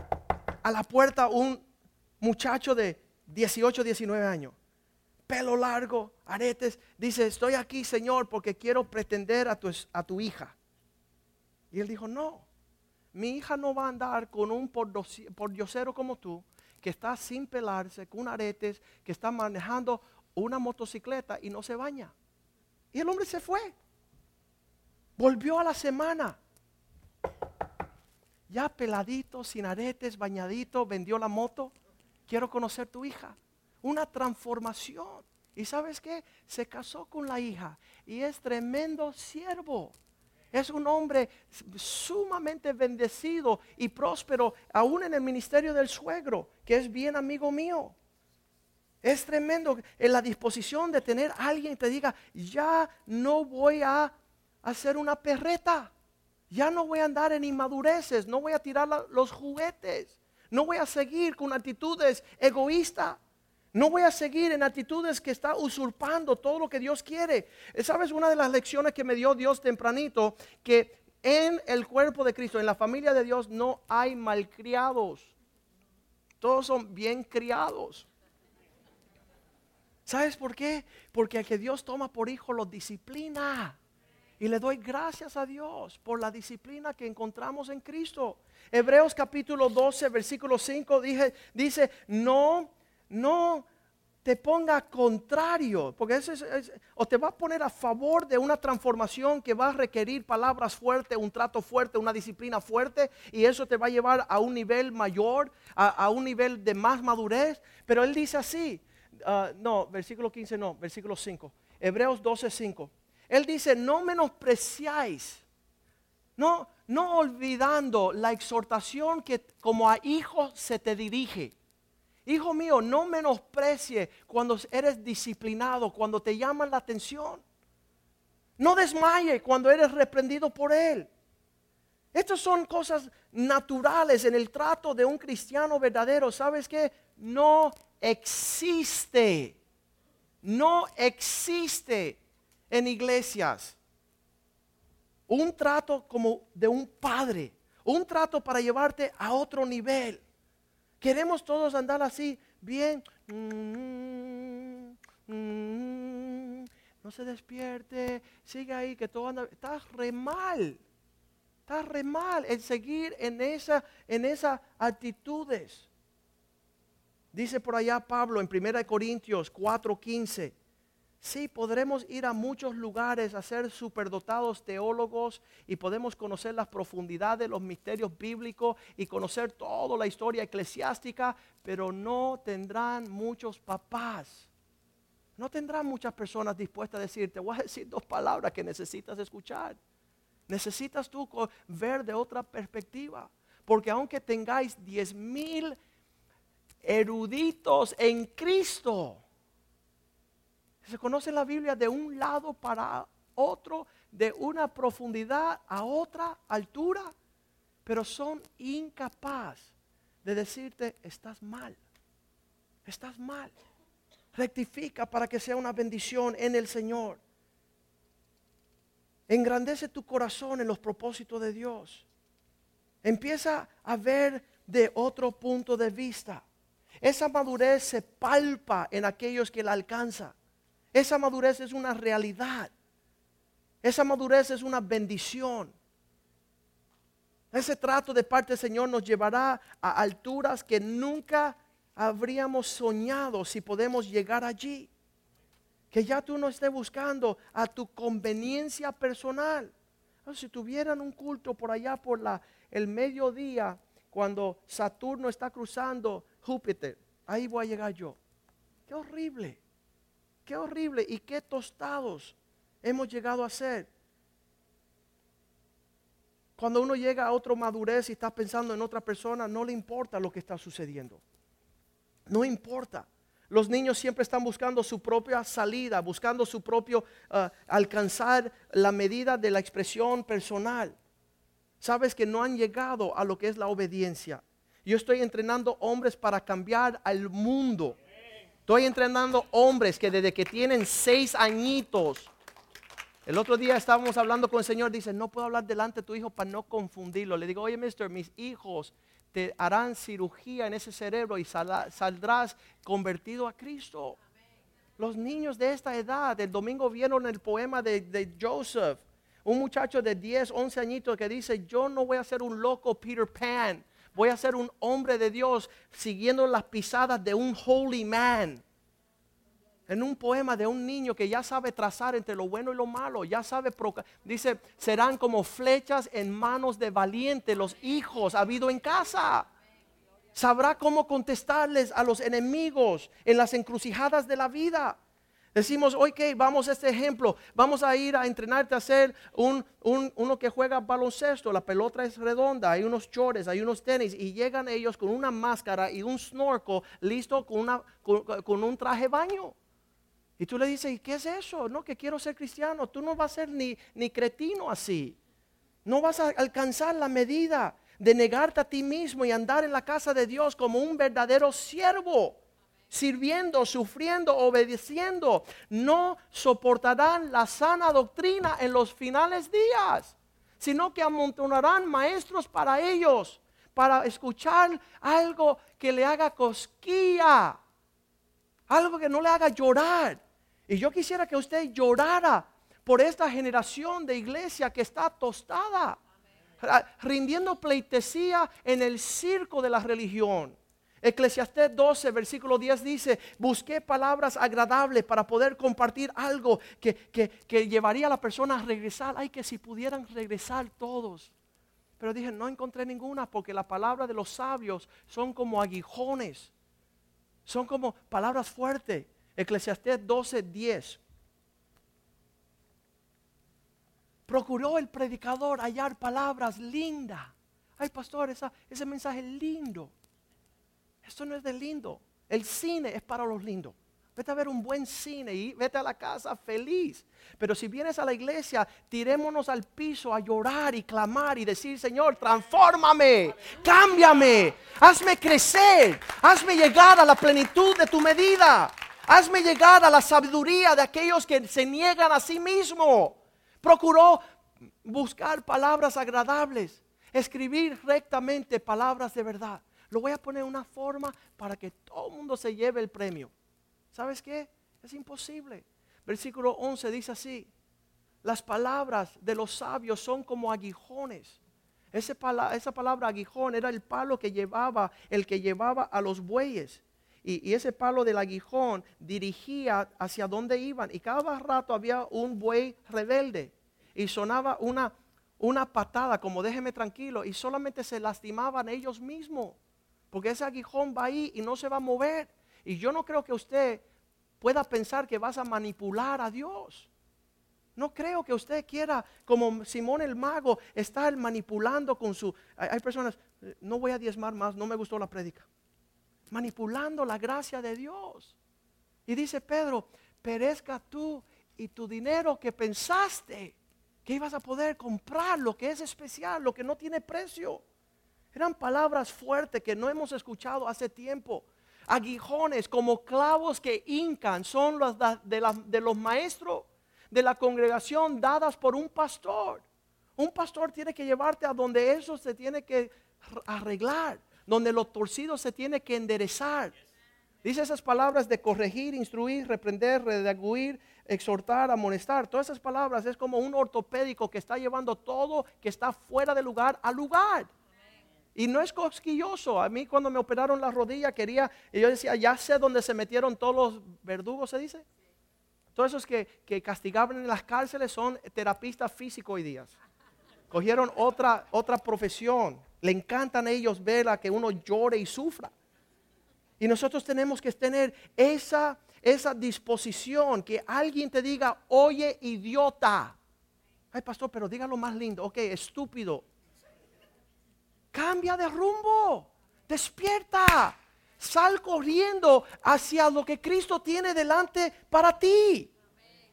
a la puerta un muchacho de 18, 19 años, pelo largo, aretes, dice, estoy aquí, Señor, porque quiero pretender a tu, a tu hija. Y él dijo, no, mi hija no va a andar con un pordiosero como tú, que está sin pelarse, con aretes, que está manejando una motocicleta y no se baña. Y el hombre se fue. Volvió a la semana ya peladito, sin aretes, bañadito, vendió la moto. Quiero conocer tu hija. Una transformación. ¿Y sabes qué? Se casó con la hija y es tremendo siervo. Es un hombre sumamente bendecido y próspero, aún en el ministerio del suegro, que es bien amigo mío. Es tremendo en la disposición de tener a alguien que te diga, ya no voy a hacer una perreta. Ya no voy a andar en inmadureces, no voy a tirar los juguetes, no voy a seguir con actitudes egoístas. No voy a seguir en actitudes que está usurpando todo lo que Dios quiere. ¿Sabes una de las lecciones que me dio Dios tempranito? Que en el cuerpo de Cristo, en la familia de Dios, no hay malcriados. Todos son bien criados. ¿Sabes por qué? Porque el que Dios toma por hijo los disciplina. Y le doy gracias a Dios por la disciplina que encontramos en Cristo. Hebreos capítulo 12, versículo 5 dice, no, no te ponga contrario, porque eso es, o te va a poner a favor de una transformación que va a requerir palabras fuertes, un trato fuerte, una disciplina fuerte, y eso te va a llevar a un nivel mayor, a, un nivel de más madurez. Pero él dice así, ah, no, versículo 15 no, versículo 5, Hebreos 12, 5. Él dice, no menospreciáis, no, no olvidando la exhortación que como a hijo se te dirige. Hijo mío, no menosprecie cuando eres disciplinado, cuando te llaman la atención. No desmaye cuando eres reprendido por Él. Estas son cosas naturales en el trato de un cristiano verdadero. ¿Sabes qué? No existe. No existe en iglesias. Un trato como de un padre. Un trato para llevarte a otro nivel. Queremos todos andar así, bien. no se despierte, sigue ahí, que todo anda. Estás re mal. Estás re mal en seguir en, esa, en esas actitudes. Dice por allá Pablo en 1 Corintios 4:15. Sí, podremos ir a muchos lugares a ser superdotados teólogos y podemos conocer las profundidades, los misterios bíblicos y conocer toda la historia eclesiástica, pero no tendrán muchos papás. No tendrán muchas personas dispuestas a decirte, voy a decir dos palabras que necesitas escuchar. Necesitas tú ver de otra perspectiva. Porque aunque tengáis diez mil eruditos en Cristo, se conoce la Biblia de un lado para otro, de una profundidad a otra altura, pero son incapaces de decirte, estás mal, estás mal. Rectifica para que sea una bendición en el Señor. Engrandece tu corazón en los propósitos de Dios. Empieza a ver de otro punto de vista. Esa madurez se palpa en aquellos que la alcanzan. Esa madurez es una realidad. Esa madurez es una bendición. Ese trato de parte del Señor nos llevará a alturas que nunca habríamos soñado si podemos llegar allí. Que ya tú no estés buscando a tu conveniencia personal. Ah, si tuvieran un culto por allá por la, el mediodía, cuando Saturno está cruzando Júpiter, ahí voy a llegar yo. Qué horrible. Qué horrible y qué tostados hemos llegado a ser. Cuando uno llega a otra madurez y está pensando en otra persona, no le importa lo que está sucediendo. No importa. Los niños siempre están buscando su propia salida, buscando su propio uh, alcanzar la medida de la expresión personal. Sabes que no han llegado a lo que es la obediencia. Yo estoy entrenando hombres para cambiar al mundo. Estoy entrenando hombres que desde que tienen seis añitos El otro día estábamos hablando con el Señor, dice, no puedo hablar delante de tu hijo para no confundirlo. Le digo, oye, mister, mis hijos te harán cirugía en ese cerebro y saldrás convertido a Cristo. Los niños de esta edad, el domingo vieron el poema de, de Joseph, un muchacho de 10, 11 añitos que dice, yo no voy a ser un loco Peter Pan, voy a ser un hombre de Dios siguiendo las pisadas de un holy man en un poema de un niño que ya sabe trazar entre lo bueno y lo malo, ya sabe, dice, serán como flechas en manos de valientes los hijos habido en casa. Sabrá cómo contestarles a los enemigos en las encrucijadas de la vida. Decimos, ok, vamos a este ejemplo, vamos a ir a entrenarte a ser un, uno que juega baloncesto, la pelota es redonda, hay unos chores, hay unos tenis, y llegan ellos con una máscara y un snorkel listo con, una, con un traje baño. Y tú le dices, ¿y qué es eso? No, que quiero ser cristiano. Tú no vas a ser ni, ni cretino así. No vas a alcanzar la medida de negarte a ti mismo y andar en la casa de Dios como un verdadero siervo, sirviendo, sufriendo, obedeciendo. No soportarán la sana doctrina en los finales días, sino que amontonarán maestros para ellos, para escuchar algo que le haga cosquilla, algo que no le haga llorar. Y yo quisiera que usted llorara por esta generación de iglesia que está tostada, rindiendo pleitesía en el circo de la religión. Eclesiastés 12, versículo 10 dice, busqué palabras agradables para poder compartir algo que, que, llevaría a la persona a regresar. Ay, que si pudieran regresar todos. Pero dije, no encontré ninguna porque las palabras de los sabios son como aguijones. Son como palabras fuertes Eclesiastés 12, 10. Procuró el predicador hallar palabras lindas. Ay, pastor, ese mensaje lindo. Esto no es de lindo. El cine es para los lindos. Vete a ver un buen cine y vete a la casa feliz. Pero si vienes a la iglesia, tirémonos al piso a llorar y clamar y decir, Señor, transfórmame, cámbiame, hazme crecer, hazme llegar a la plenitud de tu medida. Hazme llegar a la sabiduría de aquellos que se niegan a sí mismo. Procuró buscar palabras agradables, escribir rectamente palabras de verdad. Lo voy a poner una forma para que todo el mundo se lleve el premio. ¿Sabes qué? Es imposible. Versículo 11 dice así, las palabras de los sabios son como aguijones. esa palabra aguijón era el palo que llevaba, el que llevaba a los bueyes y, ese palo del aguijón dirigía hacia donde iban. Y cada rato había un buey rebelde y sonaba una, una patada como déjeme tranquilo y solamente se lastimaban ellos mismos. Porque ese aguijón va ahí y no se va a mover. Y yo no creo que usted pueda pensar que vas a manipular a Dios. No creo que usted quiera, como Simón el mago, estar manipulando con su... Hay, personas, eh, no voy a diezmar más, no me gustó la prédica manipulando la gracia de Dios. Y dice Pedro, perezca tú y tu dinero que pensaste que ibas a poder comprar lo que es especial, lo que no tiene precio. Eran palabras fuertes que no hemos escuchado hace tiempo. Aguijones como clavos que hincan son los de, de los maestros de la congregación dadas por un pastor. Un pastor tiene que llevarte a donde eso se tiene que arreglar donde lo torcido se tiene que enderezar. Dice esas palabras de corregir, instruir, reprender, redaguir, exhortar, amonestar. Todas esas palabras es como un ortopédico que está llevando todo que está fuera de lugar al lugar. Y no es cosquilloso. A mí cuando me operaron la rodilla quería, y yo decía, ya sé dónde se metieron todos los verdugos, se dice. Todos esos que, que castigaban en las cárceles son terapistas físicos hoy día. Cogieron otra, otra profesión. Le encantan a ellos ver a que uno llore y sufra. Y nosotros tenemos que tener esa, esa disposición que alguien te diga, oye, idiota. Ay, pastor, pero dígalo más lindo. Ok, estúpido. Cambia de rumbo. Despierta. Sal corriendo hacia lo que Cristo tiene delante para ti.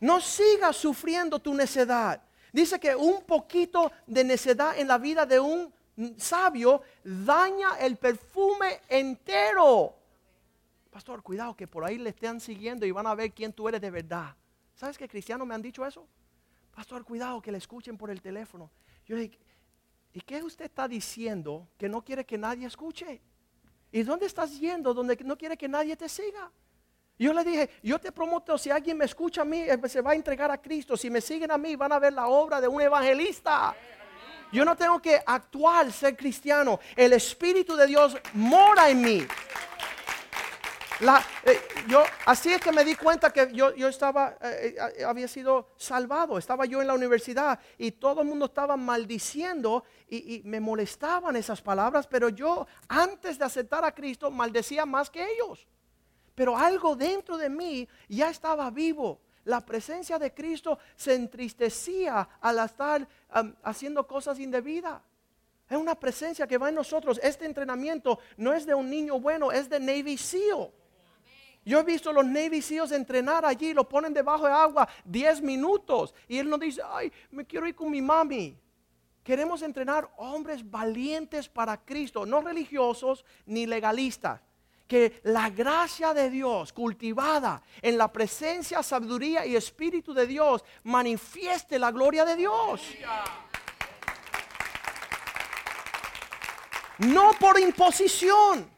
No sigas sufriendo tu necedad. Dice que un poquito de necedad en la vida de un sabio daña el perfume entero. Pastor, cuidado que por ahí le estén siguiendo y van a ver quién tú eres de verdad. ¿Sabes que cristianos me han dicho eso? pastor, cuidado que le escuchen por el teléfono. Yo dije, ¿y qué usted está diciendo que no quiere que nadie escuche? ¿Y dónde estás yendo donde no quiere que nadie te siga? Yo le dije, yo te prometo, si alguien me escucha a mí, eh, se va a entregar a Cristo. Si me siguen a mí, van a ver la obra de un evangelista. Yo no tengo que actuar, ser cristiano. El Espíritu de Dios mora en mí. Eh, yo, así es que me di cuenta que yo, estaba, eh, había sido salvado. Estaba yo en la universidad y todo el mundo estaba maldiciendo y, y, me molestaban esas palabras, pero yo antes de aceptar a Cristo maldecía más que ellos pero algo dentro de mí ya estaba vivo. La presencia de Cristo se entristecía al estar haciendo cosas indebidas. Es una presencia que va en nosotros. Este entrenamiento no es de un niño bueno, es de Navy SEAL. Yo he visto los Navy entrenar allí, lo ponen debajo de agua 10 minutos y él nos dice, ay, me quiero ir con mi mami. Queremos entrenar hombres valientes para Cristo, no religiosos ni legalistas que la gracia de Dios cultivada en la presencia, sabiduría y espíritu de Dios manifieste la gloria de Dios. No por imposición,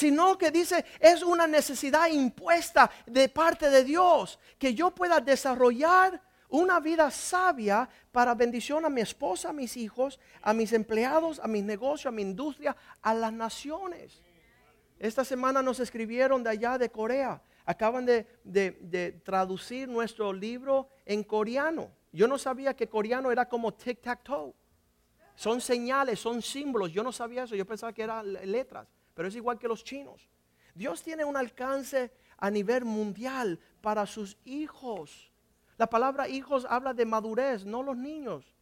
sino que dice es una necesidad impuesta de parte de Dios que yo pueda desarrollar una vida sabia para bendición a mi esposa, a mis hijos, a mis empleados, a mis negocios, a mi industria, a las naciones. Esta semana nos escribieron de allá de Corea. Acaban de, traducir nuestro libro en coreano. Yo no sabía que coreano era como tic-tac-toe. Son señales, son símbolos. Yo no sabía eso. Yo pensaba que eran letras. Pero es igual que los chinos. Dios tiene un alcance a nivel mundial para sus hijos. La palabra hijos habla de madurez, no los niños.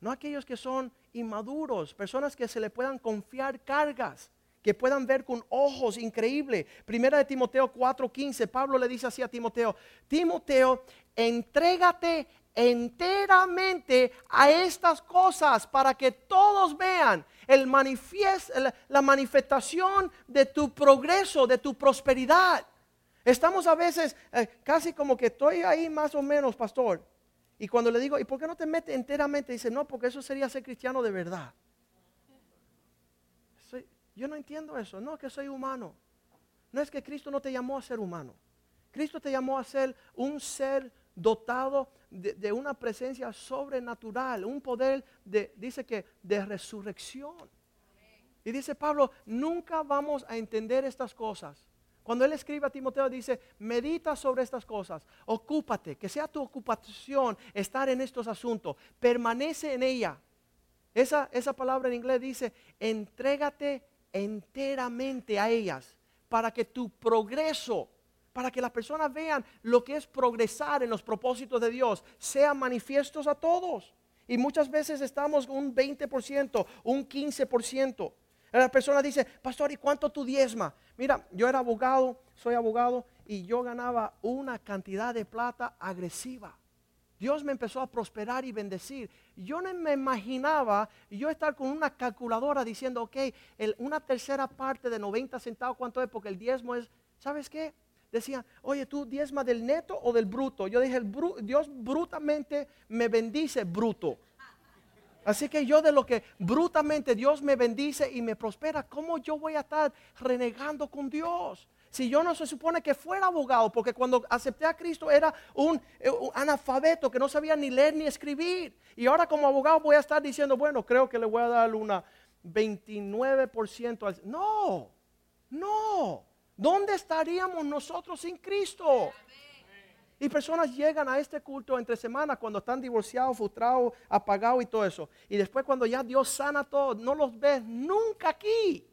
No aquellos que son inmaduros, personas que se le puedan confiar cargas que puedan ver con ojos increíbles. Primera de Timoteo 4:15, Pablo le dice así a Timoteo, Timoteo, entrégate enteramente a estas cosas para que todos vean el la manifestación de tu progreso, de tu prosperidad. Estamos a veces eh, casi como que estoy ahí más o menos, pastor. Y cuando le digo, ¿y por qué no te metes enteramente? Dice, no, porque eso sería ser cristiano de verdad. Yo no entiendo eso. No, que soy humano. No es que Cristo no te llamó a ser humano. Cristo te llamó a ser un ser dotado de, una presencia sobrenatural, un poder de, dice que, de resurrección. Y dice Pablo, nunca vamos a entender estas cosas. Cuando él escribe a Timoteo dice, medita sobre estas cosas, ocúpate, que sea tu ocupación estar en estos asuntos, permanece en ella. Esa, esa palabra en inglés dice, entrégate enteramente a ellas para que tu progreso, para que las personas vean lo que es progresar en los propósitos de Dios, sean manifiestos a todos. Y muchas veces estamos un 20%, un 15%. La persona dice, pastor, ¿y cuánto tu diezma? Mira, yo era abogado, soy abogado, y yo ganaba una cantidad de plata agresiva. Dios me empezó a prosperar y bendecir. Yo no me imaginaba yo estar con una calculadora diciendo, ok, una tercera parte de 90 centavos, ¿cuánto es? Porque el diezmo es, ¿sabes qué? Decían, oye, tú diezma del neto o del bruto. Yo dije, Dios brutamente me bendice bruto. Así que yo de lo que brutamente Dios me bendice y me prospera, ¿cómo yo voy a estar renegando con Dios? si yo no se supone que fuera abogado, porque cuando acepté a Cristo era un, eh, analfabeto que no sabía ni leer ni escribir. Y ahora como abogado voy a estar diciendo, bueno, creo que le voy a dar una 29% al... No, no. ¿Dónde estaríamos nosotros sin Cristo? Y personas llegan a este culto entre semanas cuando están divorciados, frustrados, apagados y todo eso. Y después cuando ya Dios sana todo, no los ves nunca aquí.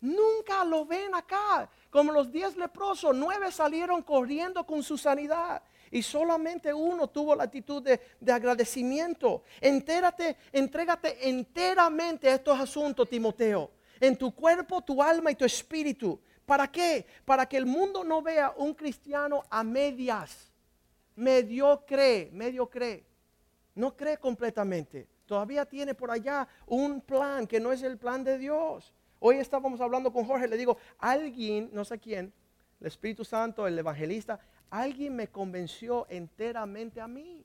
Nunca lo ven acá. Como los diez leprosos, nueve salieron corriendo con su sanidad. Y solamente uno tuvo la actitud de, agradecimiento. Entérate, entrégate enteramente a estos asuntos, Timoteo. En tu cuerpo, tu alma y tu espíritu. ¿Para qué? Para que el mundo no vea un cristiano a medias. Mediocre, mediocre. No cree completamente. Todavía tiene por allá un plan que no es el plan de Dios. Hoy estábamos hablando con Jorge, le digo, alguien, no sé quién, el Espíritu Santo, el evangelista, alguien me convenció enteramente a mí.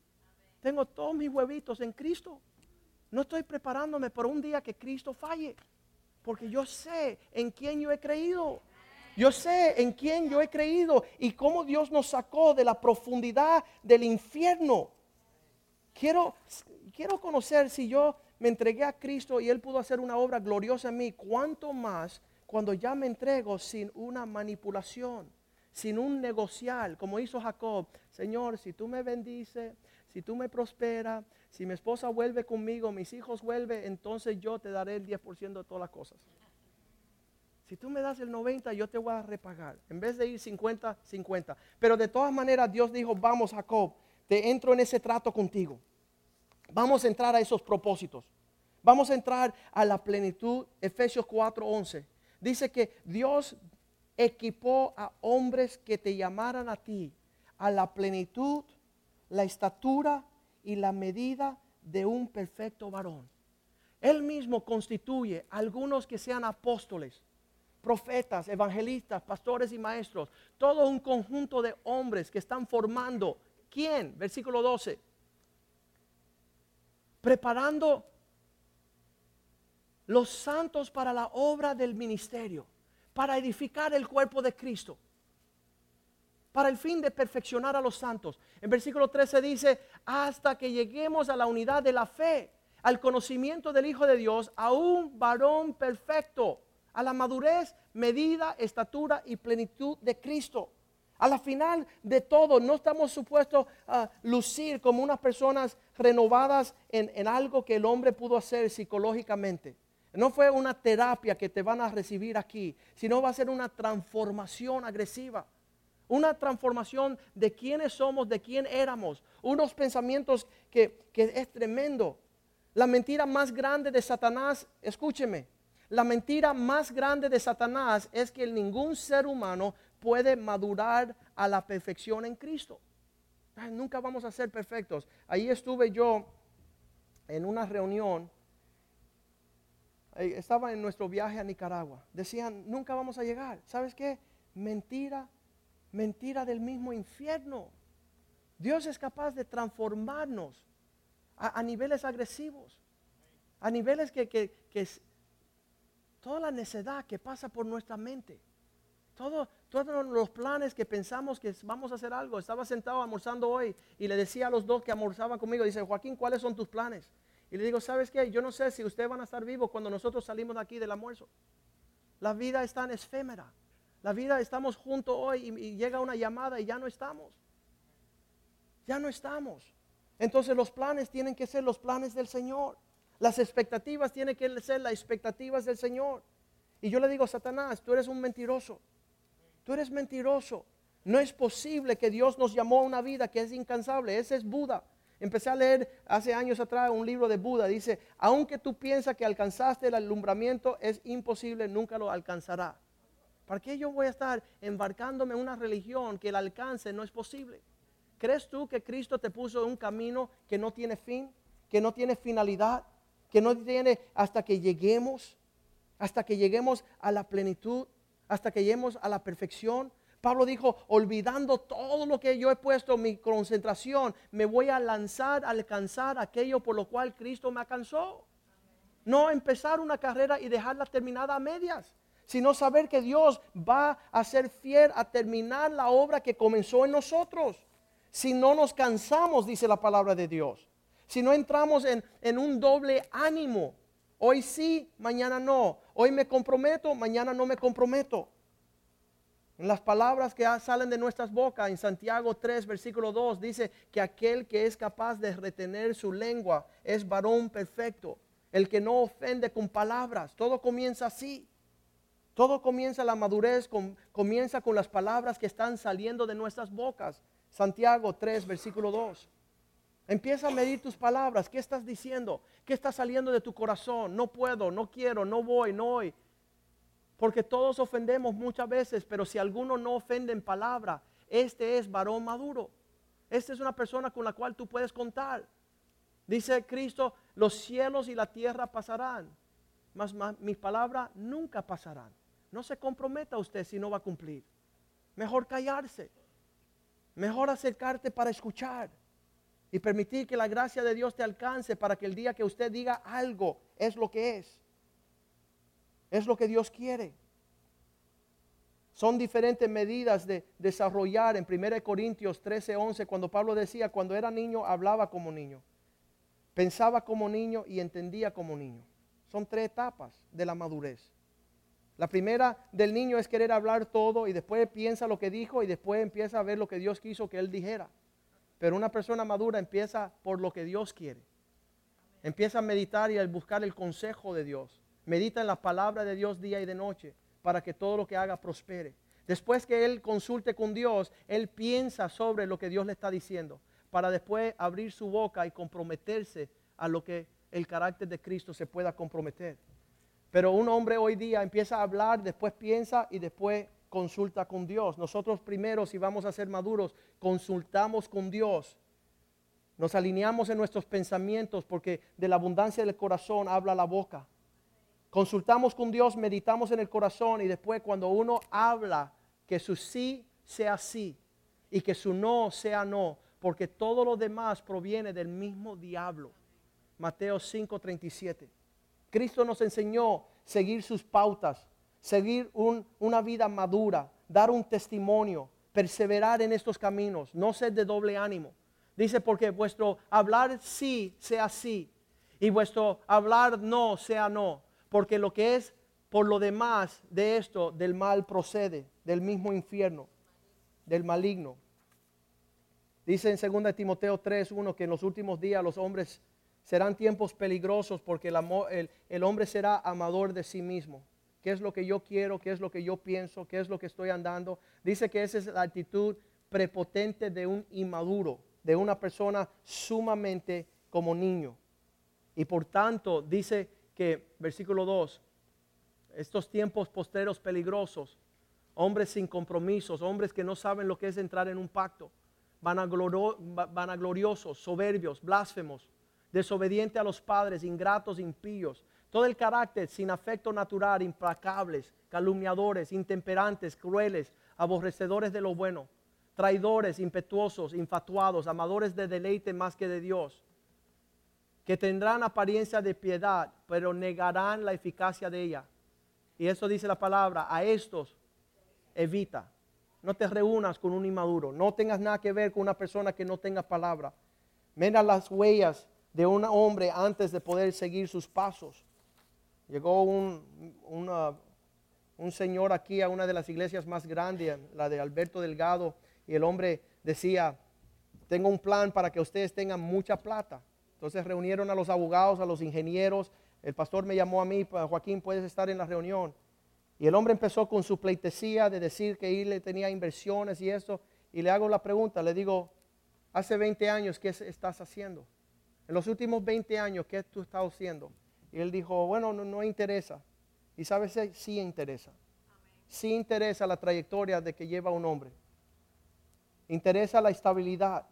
tengo todos mis huevitos en Cristo. No estoy preparándome por un día que Cristo falle, porque yo sé en quién yo he creído. Yo sé en quién yo he creído y cómo Dios nos sacó de la profundidad del infierno. Quiero, quiero conocer si yo me entregué a Cristo y Él pudo hacer una obra gloriosa en mí, cuánto más cuando ya me entrego sin una manipulación, sin un negociar, como hizo Jacob. Señor, si tú me bendices, si tú me prosperas, si mi esposa vuelve conmigo, mis hijos vuelven, entonces yo te daré el 10% de todas las cosas. Si tú me das el 90, yo te voy a repagar. En vez de ir 50, 50. Pero de todas maneras Dios dijo, vamos Jacob, te entro en ese trato contigo. Vamos a entrar a esos propósitos. Vamos a entrar a la plenitud. Efesios 4:11. Dice que Dios equipó a hombres que te llamaran a ti a la plenitud, la estatura y la medida de un perfecto varón. Él mismo constituye algunos que sean apóstoles, profetas, evangelistas, pastores y maestros. Todo un conjunto de hombres que están formando. ¿Quién? Versículo 12 preparando los santos para la obra del ministerio, para edificar el cuerpo de Cristo, para el fin de perfeccionar a los santos. En versículo 13 dice, hasta que lleguemos a la unidad de la fe, al conocimiento del Hijo de Dios, a un varón perfecto, a la madurez, medida, estatura y plenitud de Cristo. A la final de todo, no estamos supuestos a lucir como unas personas renovadas en, en, algo que el hombre pudo hacer psicológicamente. No fue una terapia que te van a recibir aquí, sino va a ser una transformación agresiva. Una transformación de quiénes somos, de quién éramos. Unos pensamientos que, que es tremendo. La mentira más grande de Satanás, escúcheme, la mentira más grande de Satanás es que ningún ser humano puede madurar a la perfección en Cristo. nunca vamos a ser perfectos. Ahí estuve yo en una reunión. Estaba en nuestro viaje a Nicaragua. Decían, nunca vamos a llegar. ¿Sabes qué? Mentira, mentira del mismo infierno. Dios es capaz de transformarnos a, niveles agresivos, a niveles que, que, que toda la necedad que pasa por nuestra mente. Todo, todos los planes que pensamos que vamos a hacer algo. Estaba sentado almorzando hoy y le decía a los dos que almorzaban conmigo, dice, Joaquín, ¿cuáles son tus planes? Y le digo, ¿sabes qué? Yo no sé si ustedes van a estar vivos cuando nosotros salimos de aquí del almuerzo. La vida es tan efémera. La vida estamos juntos hoy y llega una llamada y ya no estamos. Ya no estamos. Entonces los planes tienen que ser los planes del Señor. Las expectativas tienen que ser las expectativas del Señor. Y yo le digo, Satanás, tú eres un mentiroso. Tú eres mentiroso. No es posible que Dios nos llamó a una vida que es incansable. Ese es Buda. Empecé a leer hace años atrás un libro de Buda. Dice, aunque tú piensas que alcanzaste el alumbramiento, es imposible, nunca lo alcanzará. ¿Para qué yo voy a estar embarcándome en una religión que el alcance no es posible? ¿Crees tú que Cristo te puso un camino que no tiene fin, que no tiene finalidad, que no tiene hasta que lleguemos, hasta que lleguemos a la plenitud? hasta que lleguemos a la perfección. Pablo dijo, olvidando todo lo que yo he puesto mi concentración, me voy a lanzar a alcanzar aquello por lo cual Cristo me alcanzó. No empezar una carrera y dejarla terminada a medias, sino saber que Dios va a ser fiel a terminar la obra que comenzó en nosotros. Si no nos cansamos, dice la palabra de Dios. Si no entramos en, en un doble ánimo, Hoy sí, mañana no. Hoy me comprometo, mañana no me comprometo. Las palabras que salen de nuestras bocas, en Santiago 3, versículo 2, dice que aquel que es capaz de retener su lengua es varón perfecto. El que no ofende con palabras. Todo comienza así. Todo comienza la madurez, comienza con las palabras que están saliendo de nuestras bocas. Santiago 3, versículo 2. Empieza a medir tus palabras. ¿Qué estás diciendo? ¿Qué está saliendo de tu corazón? No puedo, no quiero, no voy, no voy. Porque todos ofendemos muchas veces, pero si alguno no ofende en palabra, este es varón maduro. Esta es una persona con la cual tú puedes contar. Dice Cristo, los cielos y la tierra pasarán, mas, mis palabras nunca pasarán. No se comprometa usted si no va a cumplir. Mejor callarse. Mejor acercarte para escuchar y permitir que la gracia de Dios te alcance para que el día que usted diga algo es lo que es. Es lo que Dios quiere. Son diferentes medidas de desarrollar en 1 Corintios 13, 11, cuando Pablo decía, cuando era niño hablaba como niño, pensaba como niño y entendía como niño. Son tres etapas de la madurez. La primera del niño es querer hablar todo y después piensa lo que dijo y después empieza a ver lo que Dios quiso que él dijera. Pero una persona madura empieza por lo que Dios quiere. Empieza a meditar y a buscar el consejo de Dios. Medita en la palabra de Dios día y de noche para que todo lo que haga prospere. Después que él consulte con Dios, él piensa sobre lo que Dios le está diciendo, para después abrir su boca y comprometerse a lo que el carácter de Cristo se pueda comprometer. Pero un hombre hoy día empieza a hablar, después piensa y después consulta con Dios. Nosotros primero, si vamos a ser maduros, consultamos con Dios. Nos alineamos en nuestros pensamientos porque de la abundancia del corazón habla la boca. Consultamos con Dios, meditamos en el corazón y después cuando uno habla, que su sí sea sí y que su no sea no, porque todo lo demás proviene del mismo diablo. Mateo 5:37. Cristo nos enseñó seguir sus pautas, seguir una vida madura, dar un testimonio, perseverar en estos caminos, no ser de doble ánimo. Dice porque vuestro hablar sí sea sí y vuestro hablar no sea no porque lo que es por lo demás de esto, del mal procede, del mismo infierno, del maligno. Dice en 2 Timoteo 3, 1 que en los últimos días los hombres serán tiempos peligrosos porque el, el hombre será amador de sí mismo. ¿Qué es lo que yo quiero? ¿Qué es lo que yo pienso? ¿Qué es lo que estoy andando? Dice que esa es la actitud prepotente de un inmaduro, de una persona sumamente como niño. Y por tanto dice que, versículo 2, estos tiempos posteros peligrosos, hombres sin compromisos, hombres que no saben lo que es entrar en un pacto, vanagloriosos, soberbios, blasfemos, desobedientes a los padres, ingratos, impíos, todo el carácter sin afecto natural, implacables, calumniadores, intemperantes, crueles, aborrecedores de lo bueno, traidores, impetuosos, infatuados, amadores de deleite más que de Dios que tendrán apariencia de piedad, pero negarán la eficacia de ella. Y eso dice la palabra, a estos evita. No te reúnas con un inmaduro, no tengas nada que ver con una persona que no tenga palabra. Mira las huellas de un hombre antes de poder seguir sus pasos. Llegó un, un señor aquí a una de las iglesias más grandes, la de Alberto Delgado, y el hombre decía, tengo un plan para que ustedes tengan mucha plata entonces reunieron a los abogados, a los ingenieros. El pastor me llamó a mí, Joaquín, puedes estar en la reunión. Y el hombre empezó con su pleitesía de decir que él tenía inversiones y eso. Y le hago la pregunta, le digo, hace 20 años, ¿qué estás haciendo? En los últimos 20 años, ¿qué tú estás haciendo? Y él dijo, bueno, no, no interesa. Y sabes, sí interesa. Sí interesa la trayectoria de que lleva un hombre. Interesa la estabilidad.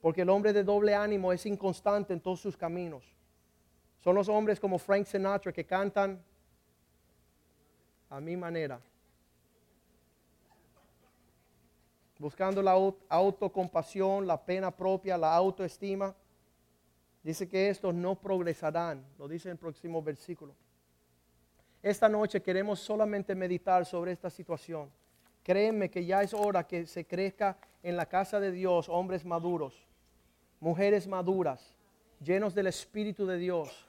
Porque el hombre de doble ánimo es inconstante en todos sus caminos. Son los hombres como Frank Sinatra que cantan a mi manera. Buscando la autocompasión, la pena propia, la autoestima. Dice que estos no progresarán, lo dice en el próximo versículo. Esta noche queremos solamente meditar sobre esta situación. Créeme que ya es hora que se crezca en la casa de Dios hombres maduros mujeres maduras, llenos del Espíritu de Dios,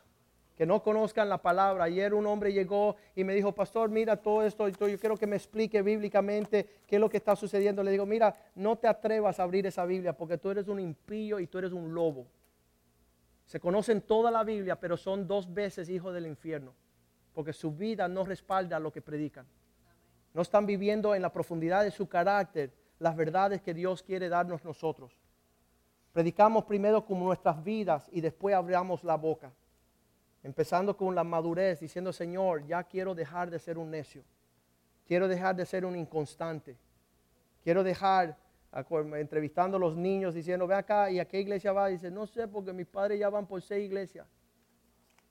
que no conozcan la palabra. Ayer un hombre llegó y me dijo, pastor, mira todo esto, yo quiero que me explique bíblicamente qué es lo que está sucediendo. Le digo, mira, no te atrevas a abrir esa Biblia porque tú eres un impío y tú eres un lobo. Se conocen toda la Biblia, pero son dos veces hijos del infierno, porque su vida no respalda lo que predican. No están viviendo en la profundidad de su carácter las verdades que Dios quiere darnos nosotros. Predicamos primero con nuestras vidas y después abramos la boca. Empezando con la madurez, diciendo, Señor, ya quiero dejar de ser un necio. Quiero dejar de ser un inconstante. Quiero dejar, entrevistando a los niños, diciendo, ve acá, ¿y a qué iglesia va? Dice, no sé, porque mis padres ya van por seis iglesias.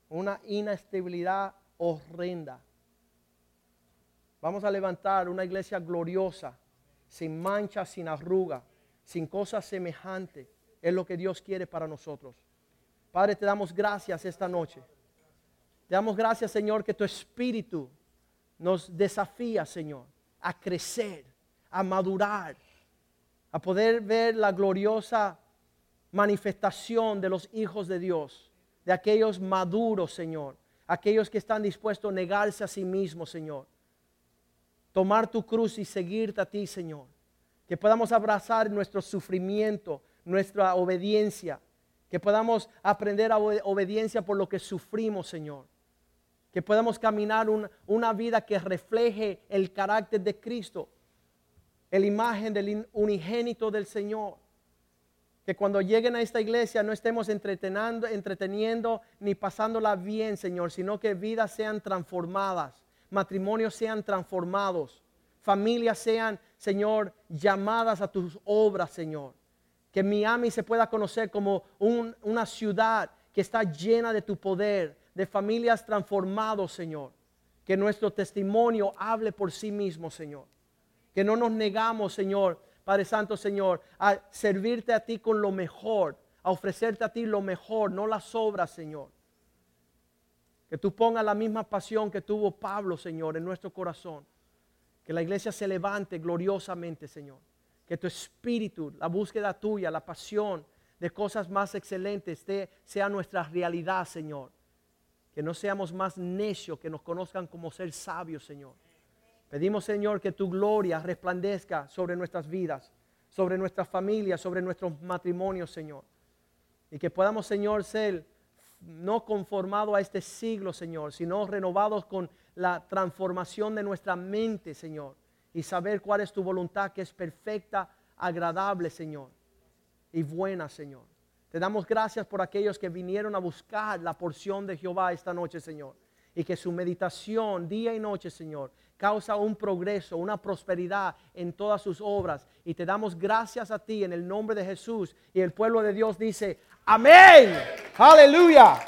Una inestabilidad horrenda. Vamos a levantar una iglesia gloriosa, sin mancha, sin arruga, sin cosas semejantes es lo que Dios quiere para nosotros. Padre, te damos gracias esta noche. Te damos gracias, Señor, que tu espíritu nos desafía, Señor, a crecer, a madurar, a poder ver la gloriosa manifestación de los hijos de Dios, de aquellos maduros, Señor, aquellos que están dispuestos a negarse a sí mismos, Señor. Tomar tu cruz y seguirte a ti, Señor. Que podamos abrazar nuestro sufrimiento, nuestra obediencia. Que podamos aprender a obediencia por lo que sufrimos, Señor. Que podamos caminar una vida que refleje el carácter de Cristo, la imagen del unigénito del Señor que cuando lleguen a esta iglesia no estemos entreteniendo, entreteniendo ni pasándola bien, Señor, sino que vidas sean transformadas, matrimonios sean transformados, familias sean, Señor, llamadas a tus obras, Señor. Que Miami se pueda conocer como una ciudad que está llena de tu poder, de familias transformadas, Señor. Que nuestro testimonio hable por sí mismo, Señor. Que no nos negamos, Señor, Padre Santo Señor, a servirte a ti con lo mejor, a ofrecerte a ti lo mejor, no las obras, Señor. Que tú pongas la misma pasión que tuvo Pablo, Señor, en nuestro corazón. Que la iglesia se levante gloriosamente, Señor. Que tu espíritu, la búsqueda tuya, la pasión de cosas más excelentes sea nuestra realidad, Señor. Que no seamos más necios, que nos conozcan como ser sabios, Señor. Pedimos, Señor, que tu gloria resplandezca sobre nuestras vidas, sobre nuestras familias, sobre nuestros matrimonios, Señor. Y que podamos, Señor, ser no conformados a este siglo, Señor, sino renovados con la transformación de nuestra mente, Señor. Y saber cuál es tu voluntad, que es perfecta, agradable, Señor. Y buena, Señor. Te damos gracias por aquellos que vinieron a buscar la porción de Jehová esta noche, Señor. Y que su meditación día y noche, Señor, causa un progreso, una prosperidad en todas sus obras. Y te damos gracias a ti en el nombre de Jesús. Y el pueblo de Dios dice, amén. Aleluya.